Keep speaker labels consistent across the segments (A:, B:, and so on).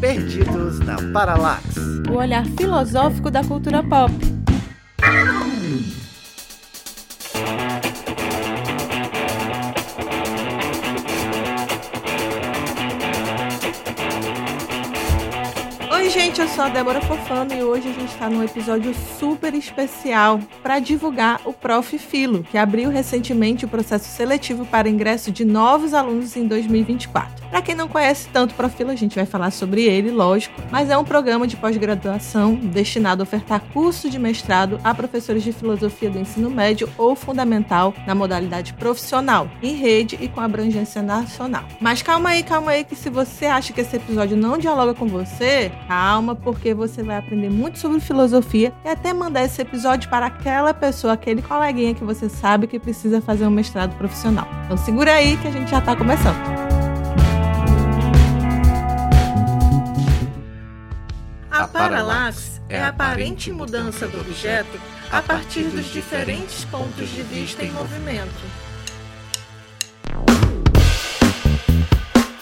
A: Perdidos na Paralax.
B: O olhar filosófico da cultura pop. Oi, gente, eu sou a Débora Fofano e hoje a gente está num episódio super especial para divulgar o Prof. Filo, que abriu recentemente o processo seletivo para ingresso de novos alunos em 2024. Para quem não conhece tanto o Profilo, a gente vai falar sobre ele, lógico, mas é um programa de pós-graduação destinado a ofertar curso de mestrado a professores de filosofia do ensino médio ou fundamental na modalidade profissional, em rede e com abrangência nacional. Mas calma aí, calma aí, que se você acha que esse episódio não dialoga com você, calma, porque você vai aprender muito sobre filosofia e até mandar esse episódio para aquela pessoa, aquele coleguinha que você sabe que precisa fazer um mestrado profissional. Então segura aí que a gente já está começando. A paralaxe é a aparente mudança do objeto a partir dos diferentes pontos de vista em movimento.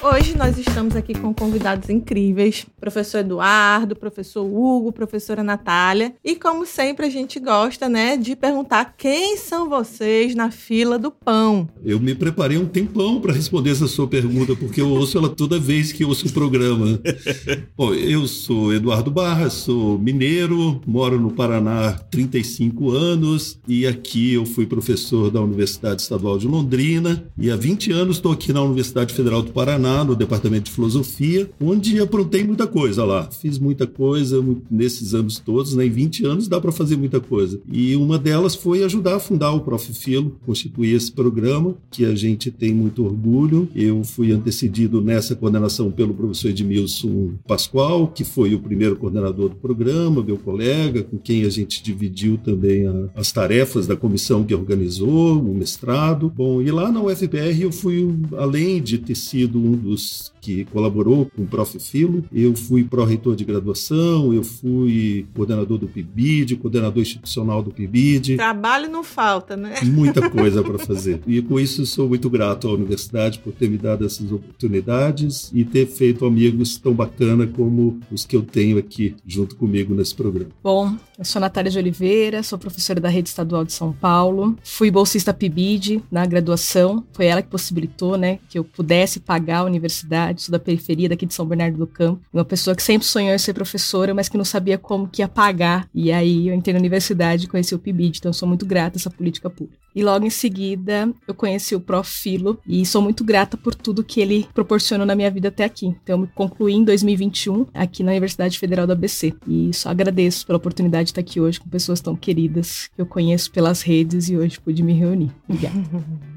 B: Hoje nós estamos aqui com convidados incríveis, professor Eduardo, professor Hugo, professora Natália, e como sempre a gente gosta, né, de perguntar quem são vocês na fila do pão.
C: Eu me preparei um tempão para responder essa sua pergunta, porque eu ouço ela toda vez que ouço o programa. Bom, eu sou Eduardo Barra, sou mineiro, moro no Paraná há 35 anos e aqui eu fui professor da Universidade Estadual de Londrina e há 20 anos estou aqui na Universidade Federal do Paraná no departamento de filosofia, onde aprontei muita coisa lá. Fiz muita coisa nesses anos todos, né? em 20 anos dá para fazer muita coisa. E uma delas foi ajudar a fundar o Prof. Filo, constituir esse programa, que a gente tem muito orgulho. Eu fui antecedido nessa coordenação pelo professor Edmilson Pascoal, que foi o primeiro coordenador do programa, meu colega, com quem a gente dividiu também a, as tarefas da comissão que organizou o mestrado. Bom, e lá na UFPR eu fui, além de ter sido um dos que colaborou com o Prof. Filo. Eu fui pró-reitor de graduação, eu fui coordenador do PIBID, coordenador institucional do PIBID.
B: Trabalho não falta, né?
C: Muita coisa para fazer. E com isso sou muito grato à universidade por ter me dado essas oportunidades e ter feito amigos tão bacana como os que eu tenho aqui junto comigo nesse programa.
D: Bom, eu sou Natália de Oliveira, sou professora da Rede Estadual de São Paulo, fui bolsista PIBID na graduação, foi ela que possibilitou, né, que eu pudesse pagar a universidade cidade, sou da periferia daqui de São Bernardo do Campo. Uma pessoa que sempre sonhou em ser professora, mas que não sabia como que ia pagar. E aí eu entrei na universidade e conheci o PIBID, então sou muito grata a essa política pública. E logo em seguida eu conheci o Prof. Filo e sou muito grata por tudo que ele proporcionou na minha vida até aqui. Então eu me concluí em 2021 aqui na Universidade Federal do ABC. E só agradeço pela oportunidade de estar aqui hoje com pessoas tão queridas que eu conheço pelas redes e hoje pude me reunir. Obrigada.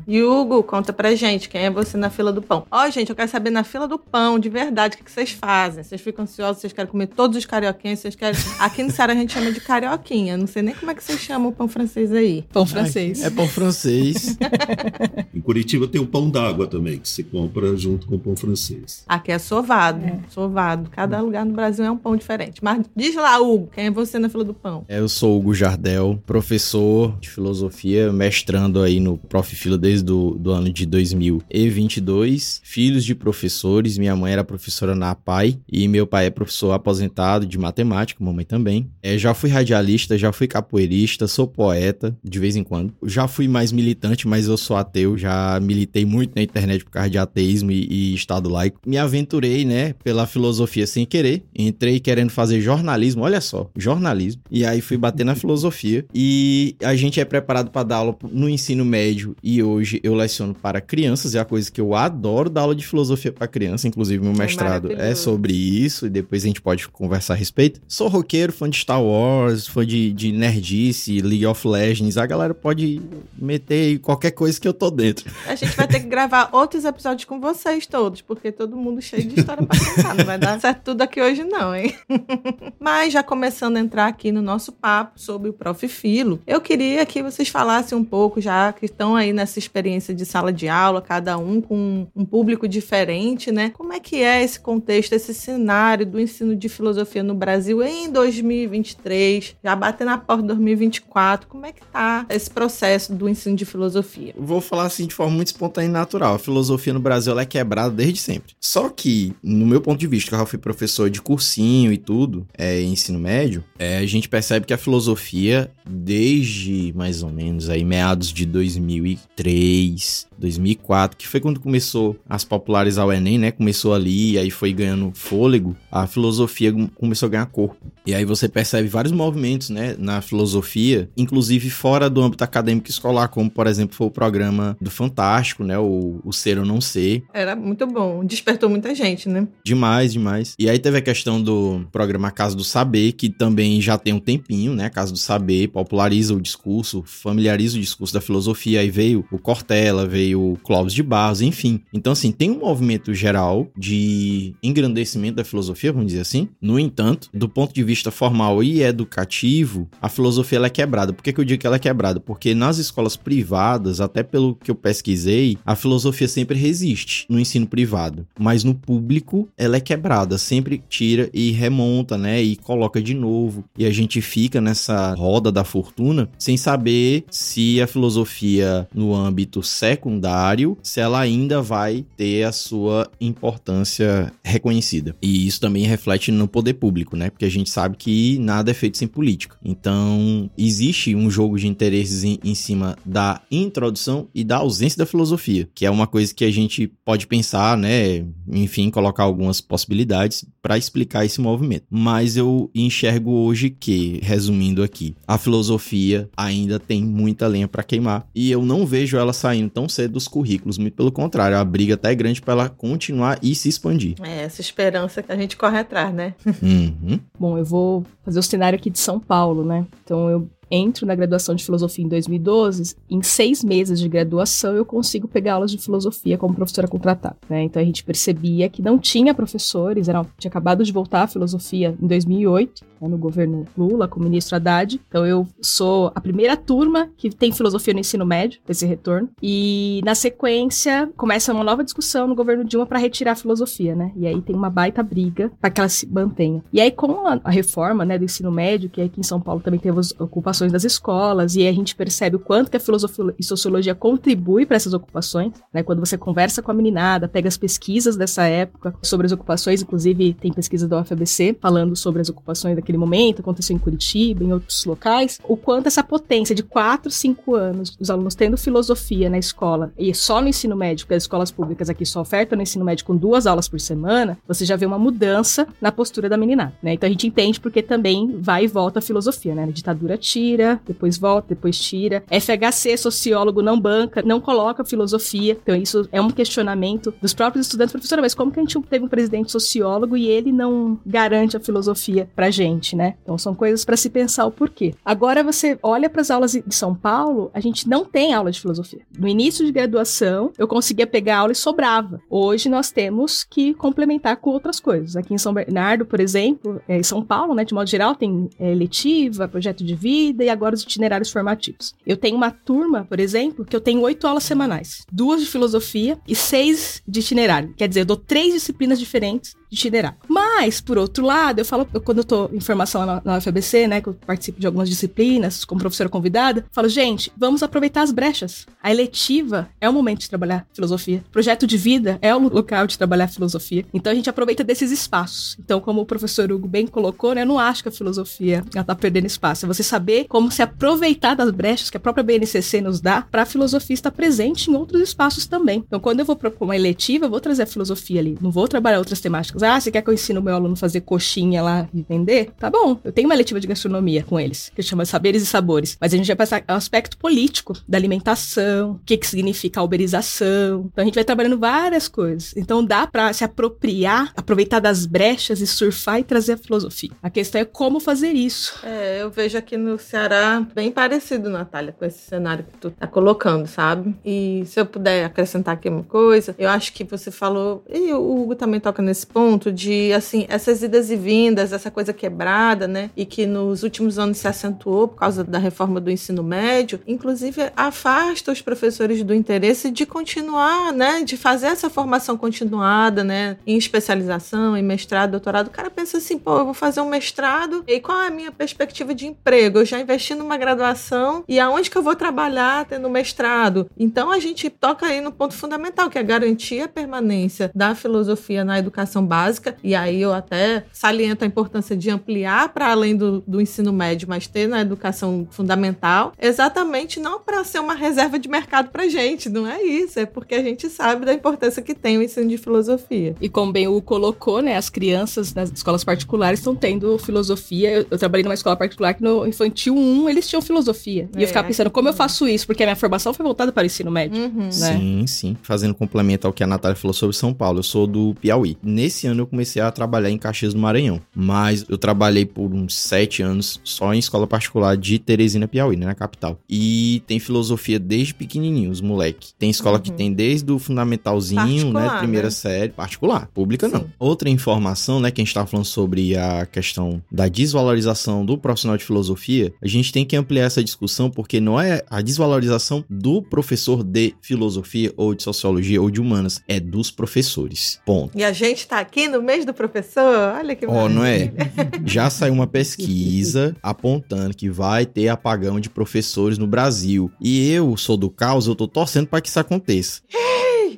B: E Hugo, conta pra gente, quem é você na fila do pão? Ó, oh, gente, eu quero saber na fila do pão, de verdade, o que, vocês fazem? Vocês ficam ansiosos, vocês querem comer todos os carioquinhos, vocês querem... Aqui no Ceará a gente chama de carioquinha, não sei nem como é que vocês chamam o pão francês aí.
D: Pão francês.
E: Ai, é pão francês.
C: em Curitiba tem o pão d'água também, que se compra junto com o pão francês.
B: Aqui é sovado, é. sovado. Cada lugar no Brasil é um pão diferente. Mas diz lá, Hugo, quem é você na fila do pão?
E: É, eu sou Hugo Jardel, professor de filosofia, mestrando aí no Prof. Filo desde do, do ano de 2022. Filhos de professores, minha mãe era professora na APAI e meu pai é professor aposentado de matemática, mamãe também. É, já fui radialista, já fui capoeirista, sou poeta de vez em quando. Já fui mais militante, mas eu sou ateu, já militei muito na internet por causa de ateísmo e, e Estado laico. Me aventurei, né, pela filosofia sem querer. Entrei querendo fazer jornalismo, olha só, jornalismo. E aí fui bater na filosofia e a gente é preparado para dar aula no ensino médio e hoje eu leciono para crianças, é a coisa que eu adoro dar aula de filosofia para criança, inclusive meu é mestrado é, é sobre isso e depois a gente pode conversar a respeito. Sou roqueiro, fã de Star Wars, fã de, de nerdice, League of Legends, a galera pode meter qualquer coisa que eu tô dentro.
B: A gente vai ter que gravar outros episódios com vocês todos, porque todo mundo cheio de história pra contar, não vai dar certo tudo aqui hoje não, hein? Mas já começando a entrar aqui no nosso papo sobre o Prof. Filo, eu queria que vocês falassem um pouco, já que estão aí nessa experiência de sala de aula, cada um com um público diferente, né? Como é que é esse contexto, esse cenário do ensino de filosofia no Brasil em 2023, já batendo na porta de 2024? Como é que tá esse processo do ensino de filosofia?
E: Vou falar assim de forma muito espontânea e natural. A filosofia no Brasil é quebrada desde sempre. Só que, no meu ponto de vista, que eu fui professor de cursinho e tudo, é, ensino médio, é, a gente percebe que a filosofia, desde mais ou menos aí meados de 2003, 2004, que foi quando começou a se popularizar o Enem, né? Começou ali, e aí foi ganhando fôlego, a filosofia começou a ganhar corpo. E aí você percebe vários movimentos, né, na filosofia, inclusive fora do âmbito acadêmico escolar, como por exemplo foi o programa do Fantástico, né, o, o Ser ou Não Ser.
B: Era muito bom, despertou muita gente, né?
E: Demais, demais. E aí teve a questão do programa Casa do Saber, que também já tem um tempinho, né, Casa do Saber, populariza o discurso, familiariza o discurso da filosofia, aí veio o Cortella, veio o Clóvis de Barros, enfim. Então assim, tem um movimento geral de engrandecimento da filosofia, vamos dizer assim. No entanto, do ponto de vista formal e educativo, a filosofia ela é quebrada. Por que, que eu digo que ela é quebrada? Porque nas escolas privadas, até pelo que eu pesquisei, a filosofia sempre resiste no ensino privado. Mas no público, ela é quebrada. Sempre tira e remonta, né? E coloca de novo. E a gente fica nessa roda da fortuna sem saber se a filosofia no âmbito secundário, se ela ainda vai ter a sua importância reconhecida. E isso também reflete no poder público, né? Porque a gente sabe que nada é feito sem política. Então, existe um jogo de interesses em, em cima da introdução e da ausência da filosofia, que é uma coisa que a gente pode pensar, né? Enfim, colocar algumas possibilidades para explicar esse movimento. Mas eu enxergo hoje que, resumindo aqui, a filosofia ainda tem muita lenha para queimar e eu não vejo ela saindo tão cedo dos currículos, muito pelo contrário, a briga até é grande para ela continuar e se expandir.
B: É, essa esperança que a gente corre atrás, né?
E: Uhum.
D: Bom, eu vou fazer o cenário aqui de São Paulo, né? Então eu entro na graduação de filosofia em 2012, em seis meses de graduação eu consigo pegar aulas de filosofia como professora contratada. Né? Então a gente percebia que não tinha professores, era, tinha acabado de voltar a filosofia em 2008, né, no governo Lula, com o ministro Haddad. Então eu sou a primeira turma que tem filosofia no ensino médio, esse retorno. E na sequência começa uma nova discussão no governo Dilma para retirar a filosofia, né? E aí tem uma baita briga para que ela se mantenha. E aí com a, a reforma né, do ensino médio, que aqui em São Paulo também teve as ocupações das escolas, e a gente percebe o quanto que a filosofia e sociologia contribui para essas ocupações, né? Quando você conversa com a meninada, pega as pesquisas dessa época sobre as ocupações, inclusive tem pesquisa da UFABC falando sobre as ocupações daquele momento, aconteceu em Curitiba, em outros locais, o quanto essa potência de 4, 5 anos, os alunos tendo filosofia na escola, e só no ensino médio, porque as escolas públicas aqui só ofertam no ensino médio com duas aulas por semana, você já vê uma mudança na postura da meninada, né? Então a gente entende porque também vai e volta a filosofia, né? A ditadura tira, depois volta, depois tira. FHC, sociólogo, não banca, não coloca filosofia. Então isso é um questionamento dos próprios estudantes. Professora, mas como que a gente teve um presidente sociólogo e ele não garante a filosofia pra gente, né? Então são coisas para se pensar o porquê. Agora você olha para as aulas de São Paulo, a gente não tem aula de filosofia. No início de graduação, eu conseguia pegar aula e sobrava. Hoje nós temos que complementar com outras coisas. Aqui em São Bernardo, por exemplo, é, em São Paulo, né, de modo geral, tem é, letiva, projeto de vida e agora os itinerários formativos. Eu tenho uma turma, por exemplo, que eu tenho oito aulas semanais, duas de filosofia e seis de itinerário. Quer dizer, eu dou três disciplinas diferentes de itinerário. Mas, por outro lado, eu falo, eu, quando eu tô em formação na, na UFABC, né, que eu participo de algumas disciplinas como professora convidada, falo, gente, vamos aproveitar as brechas. A eletiva é o momento de trabalhar filosofia. Projeto de vida é o local de trabalhar filosofia. Então a gente aproveita desses espaços. Então, como o professor Hugo bem colocou, né, eu não acho que a filosofia ela tá perdendo espaço. É você saber como se aproveitar das brechas que a própria BNCC nos dá para a filosofia estar presente em outros espaços também. Então, quando eu vou propor uma eletiva, eu vou trazer a filosofia ali. Não vou trabalhar outras temáticas. Ah, você quer que eu ensine o meu aluno a fazer coxinha lá e vender? Tá bom. Eu tenho uma letiva de gastronomia com eles, que chama Saberes e Sabores. Mas a gente vai passar o aspecto político da alimentação, o que, que significa a uberização. Então, a gente vai trabalhando várias coisas. Então, dá para se apropriar, aproveitar das brechas e surfar e trazer a filosofia. A questão é como fazer isso.
B: É, eu vejo aqui no Ceará bem parecido, Natália, com esse cenário que tu tá colocando, sabe? E se eu puder acrescentar aqui uma coisa, eu acho que você falou, e o Hugo também toca nesse ponto, de, assim, essas idas e vindas, essa coisa quebrada, né? E que nos últimos anos se acentuou por causa da reforma do ensino médio, inclusive afasta os professores do interesse de continuar, né? De fazer essa formação continuada, né? Em especialização, em mestrado, doutorado. O cara pensa assim, pô, eu vou fazer um mestrado e qual é a minha perspectiva de emprego? Eu já investi numa graduação e aonde que eu vou trabalhar tendo mestrado? Então a gente toca aí no ponto fundamental, que é garantir a permanência da filosofia na educação básica. E aí eu até saliento a importância de ampliar para além do, do ensino médio, mas ter na educação fundamental, exatamente não para ser uma reserva de mercado para gente, não é isso, é porque a gente sabe da importância que tem o ensino de filosofia.
D: E como bem o colocou, né, as crianças nas escolas particulares estão tendo filosofia. Eu, eu, trabalhei numa escola particular que no infantil 1 eles tinham filosofia. É, e eu ficava pensando, como eu faço isso? Porque a minha formação foi voltada para o ensino médio. Uhum. Né?
E: Sim, sim. Fazendo complemento ao que a Natália falou sobre São Paulo, eu sou do Piauí. Nesse ano eu comecei a trabalhar em Caxias do Maranhão, mas eu trabalhei por uns sete anos só em escola particular de Teresina, Piauí, né, na capital. E tem filosofia desde pequenininho, os moleque. Tem escola uhum. que tem desde o fundamentalzinho, né, particular, né, primeira né? série, particular, pública Sim. não. Outra informação, né, que a gente falando sobre a questão da desvalorização do profissional de filosofia, a gente tem que ampliar essa discussão porque não é a desvalorização do professor de filosofia ou de sociologia ou de humanas, é dos professores. Ponto.
B: E a gente tá aqui no mês do professor, olha que
E: Ó, oh, não é? Já saiu uma pesquisa apontando que vai ter apagão de professores no Brasil. E eu sou do caos, eu tô torcendo para que isso aconteça.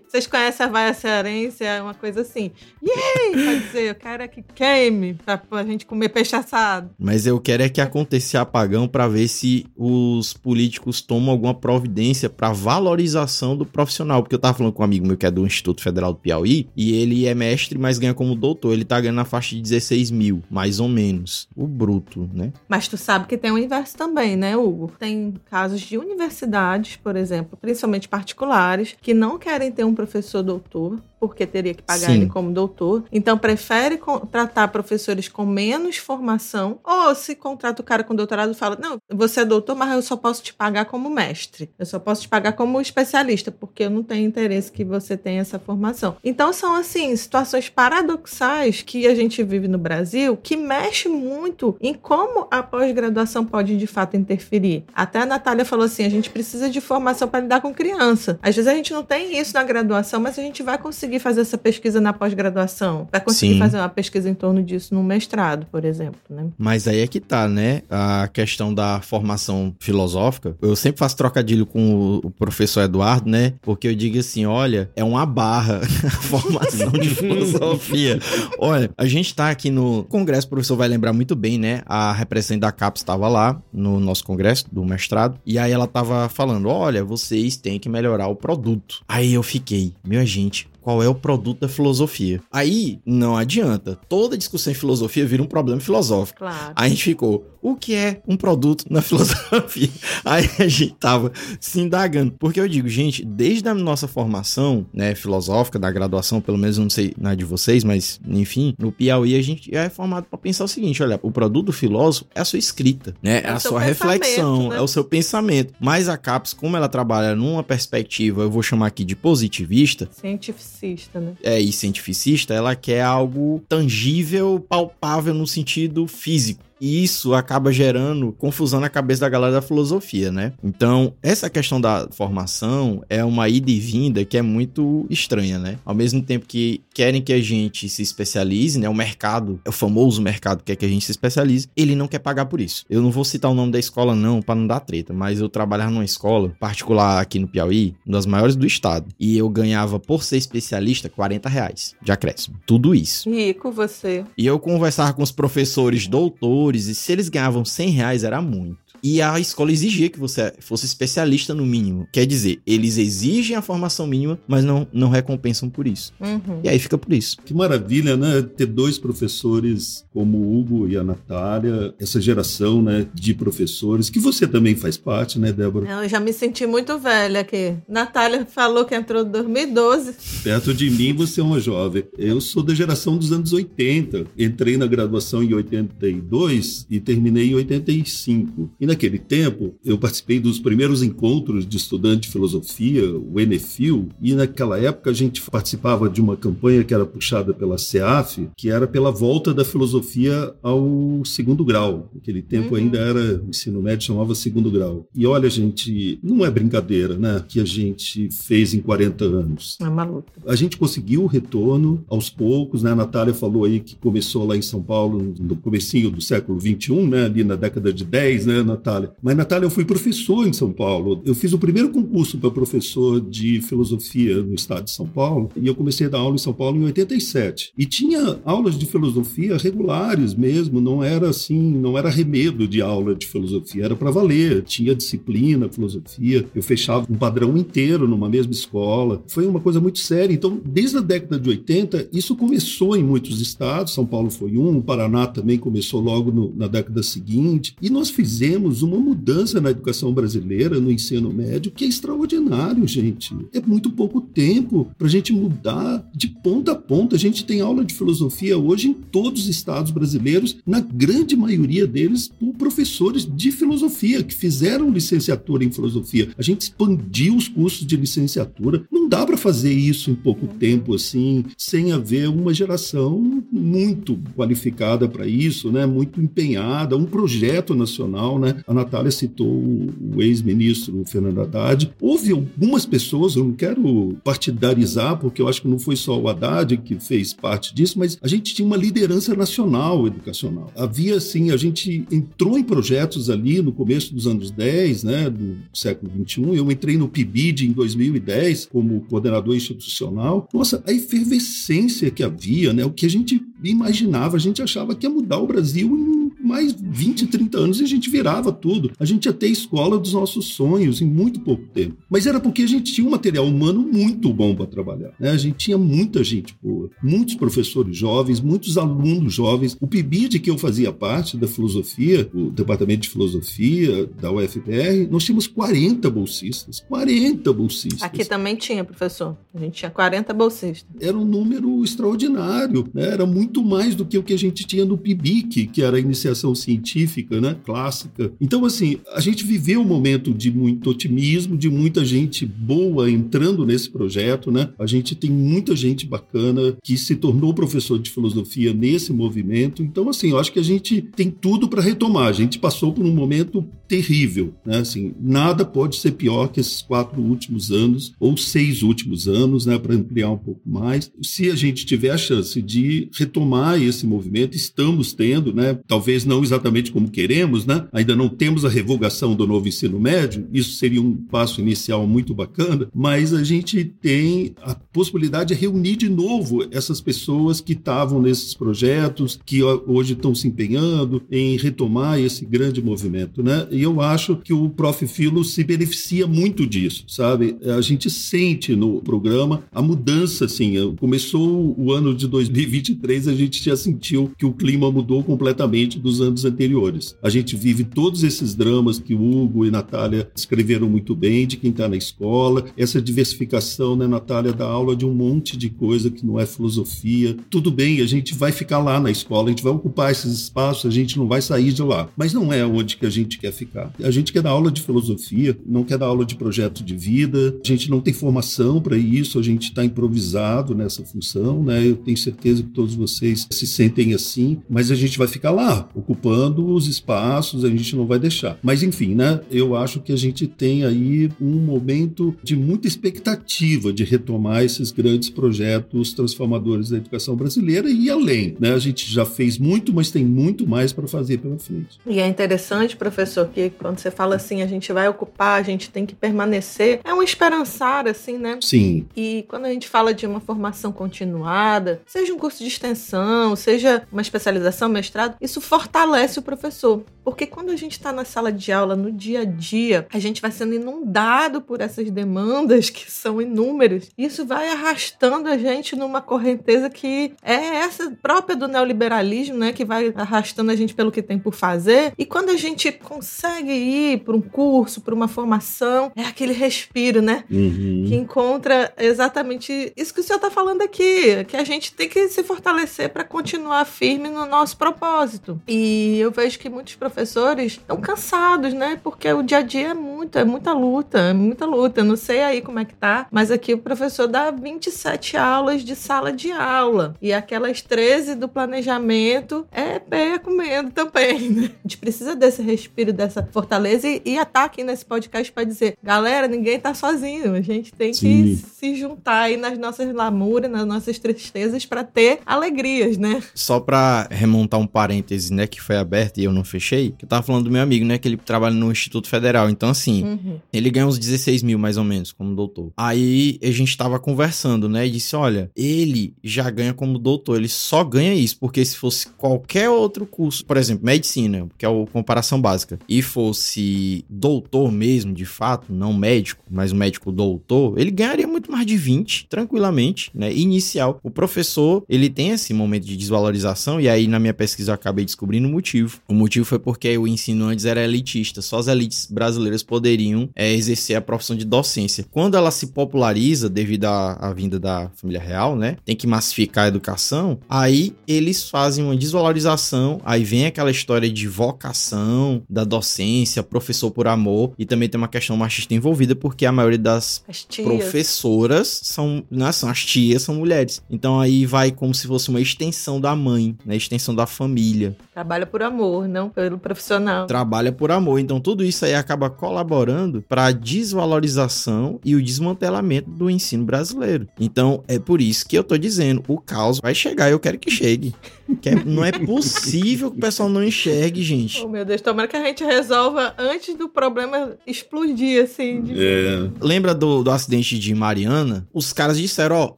B: Vocês conhecem a vaia cearense? É uma coisa assim. Yay! Pode dizer, eu quero é que queime pra, pra gente comer peixe assado.
E: Mas eu quero é que aconteça apagão para ver se os políticos tomam alguma providência para valorização do profissional. Porque eu tava falando com um amigo meu que é do Instituto Federal do Piauí e ele é mestre, mas ganha como doutor. Ele tá ganhando na faixa de 16 mil, mais ou menos. O bruto, né?
B: Mas tu sabe que tem o inverso também, né, Hugo? Tem casos de universidades, por exemplo, principalmente particulares, que não querem ter um professor doutor porque teria que pagar Sim. ele como doutor. Então, prefere contratar professores com menos formação, ou se contrata o cara com doutorado, fala: Não, você é doutor, mas eu só posso te pagar como mestre. Eu só posso te pagar como especialista, porque eu não tenho interesse que você tenha essa formação. Então, são, assim, situações paradoxais que a gente vive no Brasil que mexe muito em como a pós-graduação pode de fato interferir. Até a Natália falou assim: a gente precisa de formação para lidar com criança. Às vezes a gente não tem isso na graduação, mas a gente vai conseguir conseguir fazer essa pesquisa na pós-graduação? Vai conseguir Sim. fazer uma pesquisa em torno disso no mestrado, por exemplo, né?
E: Mas aí é que tá, né? A questão da formação filosófica. Eu sempre faço trocadilho com o professor Eduardo, né? Porque eu digo assim, olha, é uma barra a formação de filosofia. Olha, a gente tá aqui no congresso, o professor vai lembrar muito bem, né? A representante da CAPES estava lá no nosso congresso do mestrado, e aí ela tava falando, olha, vocês têm que melhorar o produto. Aí eu fiquei, meu gente, qual é o produto da filosofia. Aí não adianta. Toda discussão em filosofia vira um problema filosófico. Claro. Aí a gente ficou, o que é um produto na filosofia? Aí a gente tava se indagando. Porque eu digo, gente, desde a nossa formação, né, filosófica, da graduação, pelo menos não sei na de vocês, mas enfim, no Piauí a gente é formado para pensar o seguinte: olha, o produto do filósofo é a sua escrita, né? É, é a sua reflexão, né? é o seu pensamento. Mas a CAPES, como ela trabalha numa perspectiva, eu vou chamar aqui de positivista.
B: Cientificista, né?
E: É, e cientificista, ela quer algo tangível, palpável no sentido físico. E isso acaba gerando confusão na cabeça da galera da filosofia, né? Então, essa questão da formação é uma ida e vinda que é muito estranha, né? Ao mesmo tempo que querem que a gente se especialize, né? O mercado, é o famoso mercado que quer que a gente se especialize, ele não quer pagar por isso. Eu não vou citar o nome da escola, não, para não dar treta, mas eu trabalhava numa escola particular aqui no Piauí, uma das maiores do estado, e eu ganhava, por ser especialista, 40 reais de acréscimo. Tudo isso.
B: Rico você.
E: E eu conversava com os professores doutores e se eles ganhavam 100 reais era muito. E a escola exigia que você fosse especialista no mínimo. Quer dizer, eles exigem a formação mínima, mas não, não recompensam por isso. Uhum. E aí fica por isso.
C: Que maravilha, né? Ter dois professores como o Hugo e a Natália, essa geração né, de professores, que você também faz parte, né, Débora?
B: Eu já me senti muito velha aqui. Natália falou que entrou em 2012.
C: Perto de mim, você é uma jovem. Eu sou da geração dos anos 80. Entrei na graduação em 82 e terminei em 85. E naquele tempo, eu participei dos primeiros encontros de estudante de filosofia, o Enefil, e naquela época a gente participava de uma campanha que era puxada pela CEAF, que era pela volta da filosofia ao segundo grau. Naquele tempo uhum. ainda era, o ensino médio chamava segundo grau. E olha, gente, não é brincadeira, né, que a gente fez em 40 anos.
B: É maluco.
C: A gente conseguiu o retorno aos poucos, né, a Natália falou aí que começou lá em São Paulo no comecinho do século 21, né, ali na década de 10, né, Natália? Mas, Natália, eu fui professor em São Paulo. Eu fiz o primeiro concurso para professor de filosofia no estado de São Paulo e eu comecei a dar aula em São Paulo em 87. E tinha aulas de filosofia regulares mesmo, não era assim, não era remedo de aula de filosofia, era para valer. Tinha disciplina, filosofia. Eu fechava um padrão inteiro numa mesma escola. Foi uma coisa muito séria. Então, desde a década de 80, isso começou em muitos estados. São Paulo foi um, o Paraná também começou logo no, na década seguinte. E nós fizemos uma mudança na educação brasileira, no ensino médio, que é extraordinário, gente. É muito pouco tempo para a gente mudar de ponta a ponta. A gente tem aula de filosofia hoje em todos os estados brasileiros, na grande maioria deles por professores de filosofia que fizeram licenciatura em filosofia. A gente expandiu os cursos de licenciatura. Não dá para fazer isso em pouco tempo assim, sem haver uma geração muito qualificada para isso, né? Muito empenhada, um projeto nacional, né? A Natália citou o ex-ministro Fernando Haddad. Houve algumas pessoas, eu não quero partidarizar, porque eu acho que não foi só o Haddad que fez parte disso, mas a gente tinha uma liderança nacional educacional. Havia, assim, a gente entrou em projetos ali no começo dos anos 10, né, do século 21. Eu entrei no PIBID em 2010 como coordenador institucional. Nossa, a efervescência que havia, né, o que a gente imaginava, a gente achava que ia mudar o Brasil em mais 20, 30 anos e a gente virava tudo. A gente ia ter escola dos nossos sonhos em muito pouco tempo. Mas era porque a gente tinha um material humano muito bom para trabalhar. Né? A gente tinha muita gente boa, muitos professores jovens, muitos alunos jovens. O PIBID que eu fazia parte da filosofia, o departamento de filosofia da UFPR, nós tínhamos 40 bolsistas. 40 bolsistas.
B: Aqui também tinha, professor. A gente tinha 40 bolsistas.
C: Era um número extraordinário. Né? Era muito mais do que o que a gente tinha no PIBIC, que era a iniciação iniciação científica, né, clássica. Então, assim, a gente viveu um momento de muito otimismo, de muita gente boa entrando nesse projeto, né? A gente tem muita gente bacana que se tornou professor de filosofia nesse movimento. Então, assim, eu acho que a gente tem tudo para retomar. A gente passou por um momento terrível, né? Assim, nada pode ser pior que esses quatro últimos anos ou seis últimos anos, né? Para ampliar um pouco mais. Se a gente tiver a chance de retomar esse movimento, estamos tendo, né? Talvez não exatamente como queremos, né? Ainda não temos a revogação do novo ensino médio, isso seria um passo inicial muito bacana, mas a gente tem a possibilidade de reunir de novo essas pessoas que estavam nesses projetos, que hoje estão se empenhando em retomar esse grande movimento, né? E eu acho que o Prof. Filo se beneficia muito disso, sabe? A gente sente no programa a mudança, assim, começou o ano de 2023, a gente já sentiu que o clima mudou completamente do anos anteriores. A gente vive todos esses dramas que Hugo e Natália escreveram muito bem, de quem está na escola, essa diversificação, né, Natália, da aula de um monte de coisa que não é filosofia. Tudo bem, a gente vai ficar lá na escola, a gente vai ocupar esses espaços, a gente não vai sair de lá. Mas não é onde que a gente quer ficar. A gente quer dar aula de filosofia, não quer dar aula de projeto de vida, a gente não tem formação para isso, a gente está improvisado nessa função, né? Eu tenho certeza que todos vocês se sentem assim, mas a gente vai ficar lá, ocupando os espaços, a gente não vai deixar. Mas enfim, né? Eu acho que a gente tem aí um momento de muita expectativa de retomar esses grandes projetos transformadores da educação brasileira e além, né? A gente já fez muito, mas tem muito mais para fazer pela frente.
B: E é interessante, professor, que quando você fala assim, a gente vai ocupar, a gente tem que permanecer, é um esperançar assim, né?
C: Sim.
B: E quando a gente fala de uma formação continuada, seja um curso de extensão, seja uma especialização, mestrado, isso fortalece fortalece o professor. Porque quando a gente está na sala de aula, no dia a dia, a gente vai sendo inundado por essas demandas que são inúmeras. Isso vai arrastando a gente numa correnteza que é essa própria do neoliberalismo, né? Que vai arrastando a gente pelo que tem por fazer. E quando a gente consegue ir para um curso, para uma formação, é aquele respiro, né? Uhum. Que encontra exatamente isso que o senhor está falando aqui. Que a gente tem que se fortalecer para continuar firme no nosso propósito. E eu vejo que muitos professores professores estão cansados, né? Porque o dia a dia é muito, é muita luta, é muita luta. Eu não sei aí como é que tá, mas aqui o professor dá 27 aulas de sala de aula. E aquelas 13 do planejamento é pé comendo também, né? A gente precisa desse respiro, dessa fortaleza e, e estar aqui nesse podcast para dizer, galera, ninguém tá sozinho. A gente tem Sim. que se juntar aí nas nossas lamúrias, nas nossas tristezas para ter alegrias, né?
E: Só para remontar um parêntese, né, que foi aberto e eu não fechei, que eu tava falando do meu amigo, né, que ele trabalha no Instituto Federal. Então, assim, uhum. ele ganha uns 16 mil mais ou menos como doutor. Aí a gente tava conversando, né, e disse: olha, ele já ganha como doutor, ele só ganha isso, porque se fosse qualquer outro curso, por exemplo, medicina, que é a comparação básica, e fosse doutor mesmo, de fato, não médico, mas um médico doutor, ele ganharia muito mais de 20, tranquilamente, né, inicial. O professor, ele tem esse momento de desvalorização, e aí na minha pesquisa eu acabei descobrindo o motivo. O motivo foi porque o ensino antes era elitista, só as elites brasileiras poderiam é, exercer a profissão de docência. Quando ela se populariza devido à, à vinda da família real, né, tem que massificar a educação, aí eles fazem uma desvalorização, aí vem aquela história de vocação da docência, professor por amor, e também tem uma questão machista envolvida, porque a maioria das professoras são, não é, são as tias, são mulheres. Então aí vai como se fosse uma extensão da mãe, né, extensão da família.
B: Trabalha por amor, não pelo profissional.
E: Trabalha por amor. Então tudo isso aí acaba colaborando para a desvalorização e o desmantelamento do ensino brasileiro. Então é por isso que eu tô dizendo, o caos vai chegar e eu quero que chegue. Que é, não é possível que o pessoal não enxergue, gente.
B: Oh, meu Deus, tomara que a gente resolva antes do problema explodir, assim. De...
E: É. Lembra do, do acidente de Mariana? Os caras disseram, ó,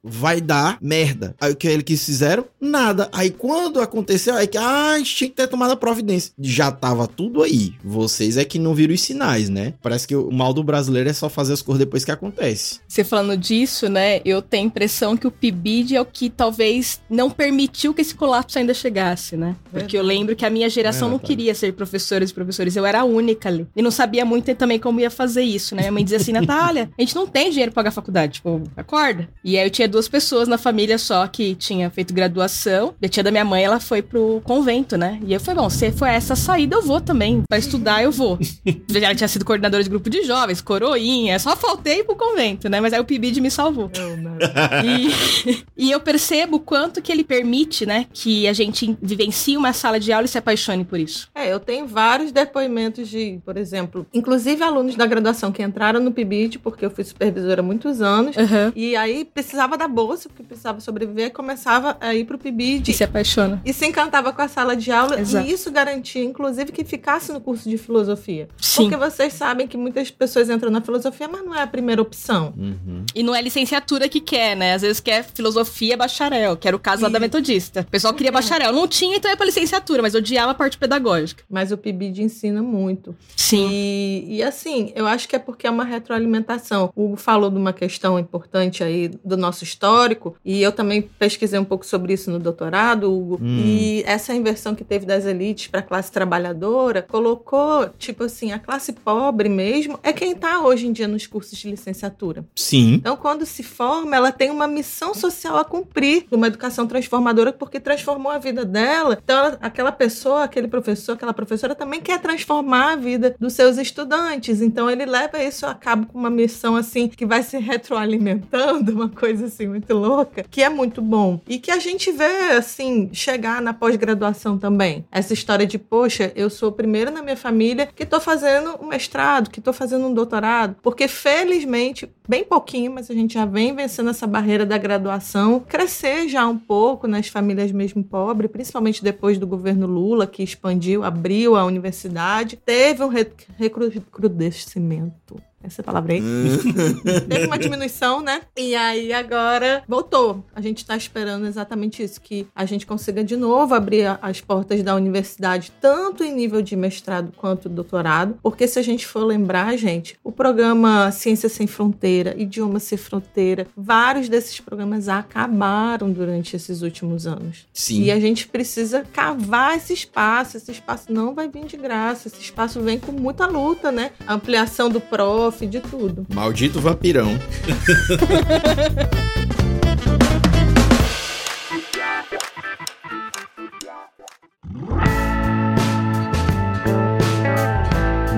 E: vai dar merda. Aí o que eles fizeram? Nada. Aí quando aconteceu, é que, ah, a gente tinha que ter tomado a providência. Já tava tudo aí. Vocês é que não viram os sinais, né? Parece que o mal do brasileiro é só fazer as coisas depois que acontece.
D: Você falando disso, né? Eu tenho a impressão que o PIBID é o que talvez não permitiu que esse colapso ainda chegasse, né? Porque eu lembro que a minha geração é, não queria ser professores e professores, eu era a única ali. E não sabia muito também como ia fazer isso, né? Minha mãe dizia assim, Natália, a gente não tem dinheiro pra pagar a faculdade, tipo, acorda. E aí eu tinha duas pessoas na família só que tinha feito graduação, e a tia da minha mãe, ela foi pro convento, né? E eu falei, bom, se for essa saída, eu vou também. Pra estudar, eu vou. Já tinha sido coordenadora de grupo de jovens, coroinha, só faltei pro convento, né? Mas aí o PIBID me salvou. Oh, e, e eu percebo quanto que ele permite, né, que a gente vivencie uma sala de aula e se apaixone por isso.
B: É, eu tenho vários depoimentos de, por exemplo, inclusive alunos da graduação que entraram no PIBID, porque eu fui supervisora há muitos anos, uhum. e aí precisava da bolsa, porque precisava sobreviver, começava a ir pro PIBID.
D: E se apaixona.
B: E se encantava com a sala de aula, Exato. e isso garantia, inclusive, que ficasse no curso de filosofia.
D: Sim.
B: Porque vocês sabem que muitas pessoas entram na filosofia, mas não é a primeira opção.
D: Uhum. E não é licenciatura que quer, né? Às vezes quer filosofia bacharel, que era o caso lá da metodista. O pessoal queria é. bacharel. Não tinha, então é pra licenciatura, mas odiava a parte pedagógica.
B: Mas o PIBID ensina muito.
D: Sim.
B: E, e assim, eu acho que é porque é uma retroalimentação. O Hugo falou de uma questão importante aí do nosso histórico, e eu também pesquisei um pouco sobre isso no doutorado, Hugo. Hum. E essa inversão que teve das elites para a classe trabalhadora colocou, tipo assim, a classe pobre mesmo é quem está hoje em dia nos cursos de licenciatura.
E: Sim.
B: Então, quando se forma, ela tem uma missão social a cumprir, uma educação transformadora, porque transformou a vida dela. Então, ela, aquela pessoa, aquele professor, aquela professora também quer transformar a vida dos seus estudantes. Então, ele leva isso a cabo com uma missão assim que vai se retroalimentando, uma coisa assim muito louca, que é muito bom. E que a gente vê assim chegar na pós-graduação também. Essa história de, poxa, eu sou o primeiro na minha família que estou fazendo um mestrado, que estou fazendo um doutorado, porque felizmente, bem pouquinho, mas a gente já vem vencendo essa barreira da graduação, crescer já um pouco nas famílias mesmo pobres, principalmente depois do governo Lula, que expandiu, abriu a universidade, teve um recrudescimento essa palavra aí. Teve uma diminuição, né? E aí agora voltou. A gente tá esperando exatamente isso, que a gente consiga de novo abrir as portas da universidade, tanto em nível de mestrado quanto doutorado, porque se a gente for lembrar, gente, o programa Ciência Sem Fronteira, Idioma Sem Fronteira, vários desses programas acabaram durante esses últimos anos.
E: Sim.
B: E a gente precisa cavar esse espaço. Esse espaço não vai vir de graça. Esse espaço vem com muita luta, né? A ampliação do PRO, de tudo.
E: Maldito vampirão.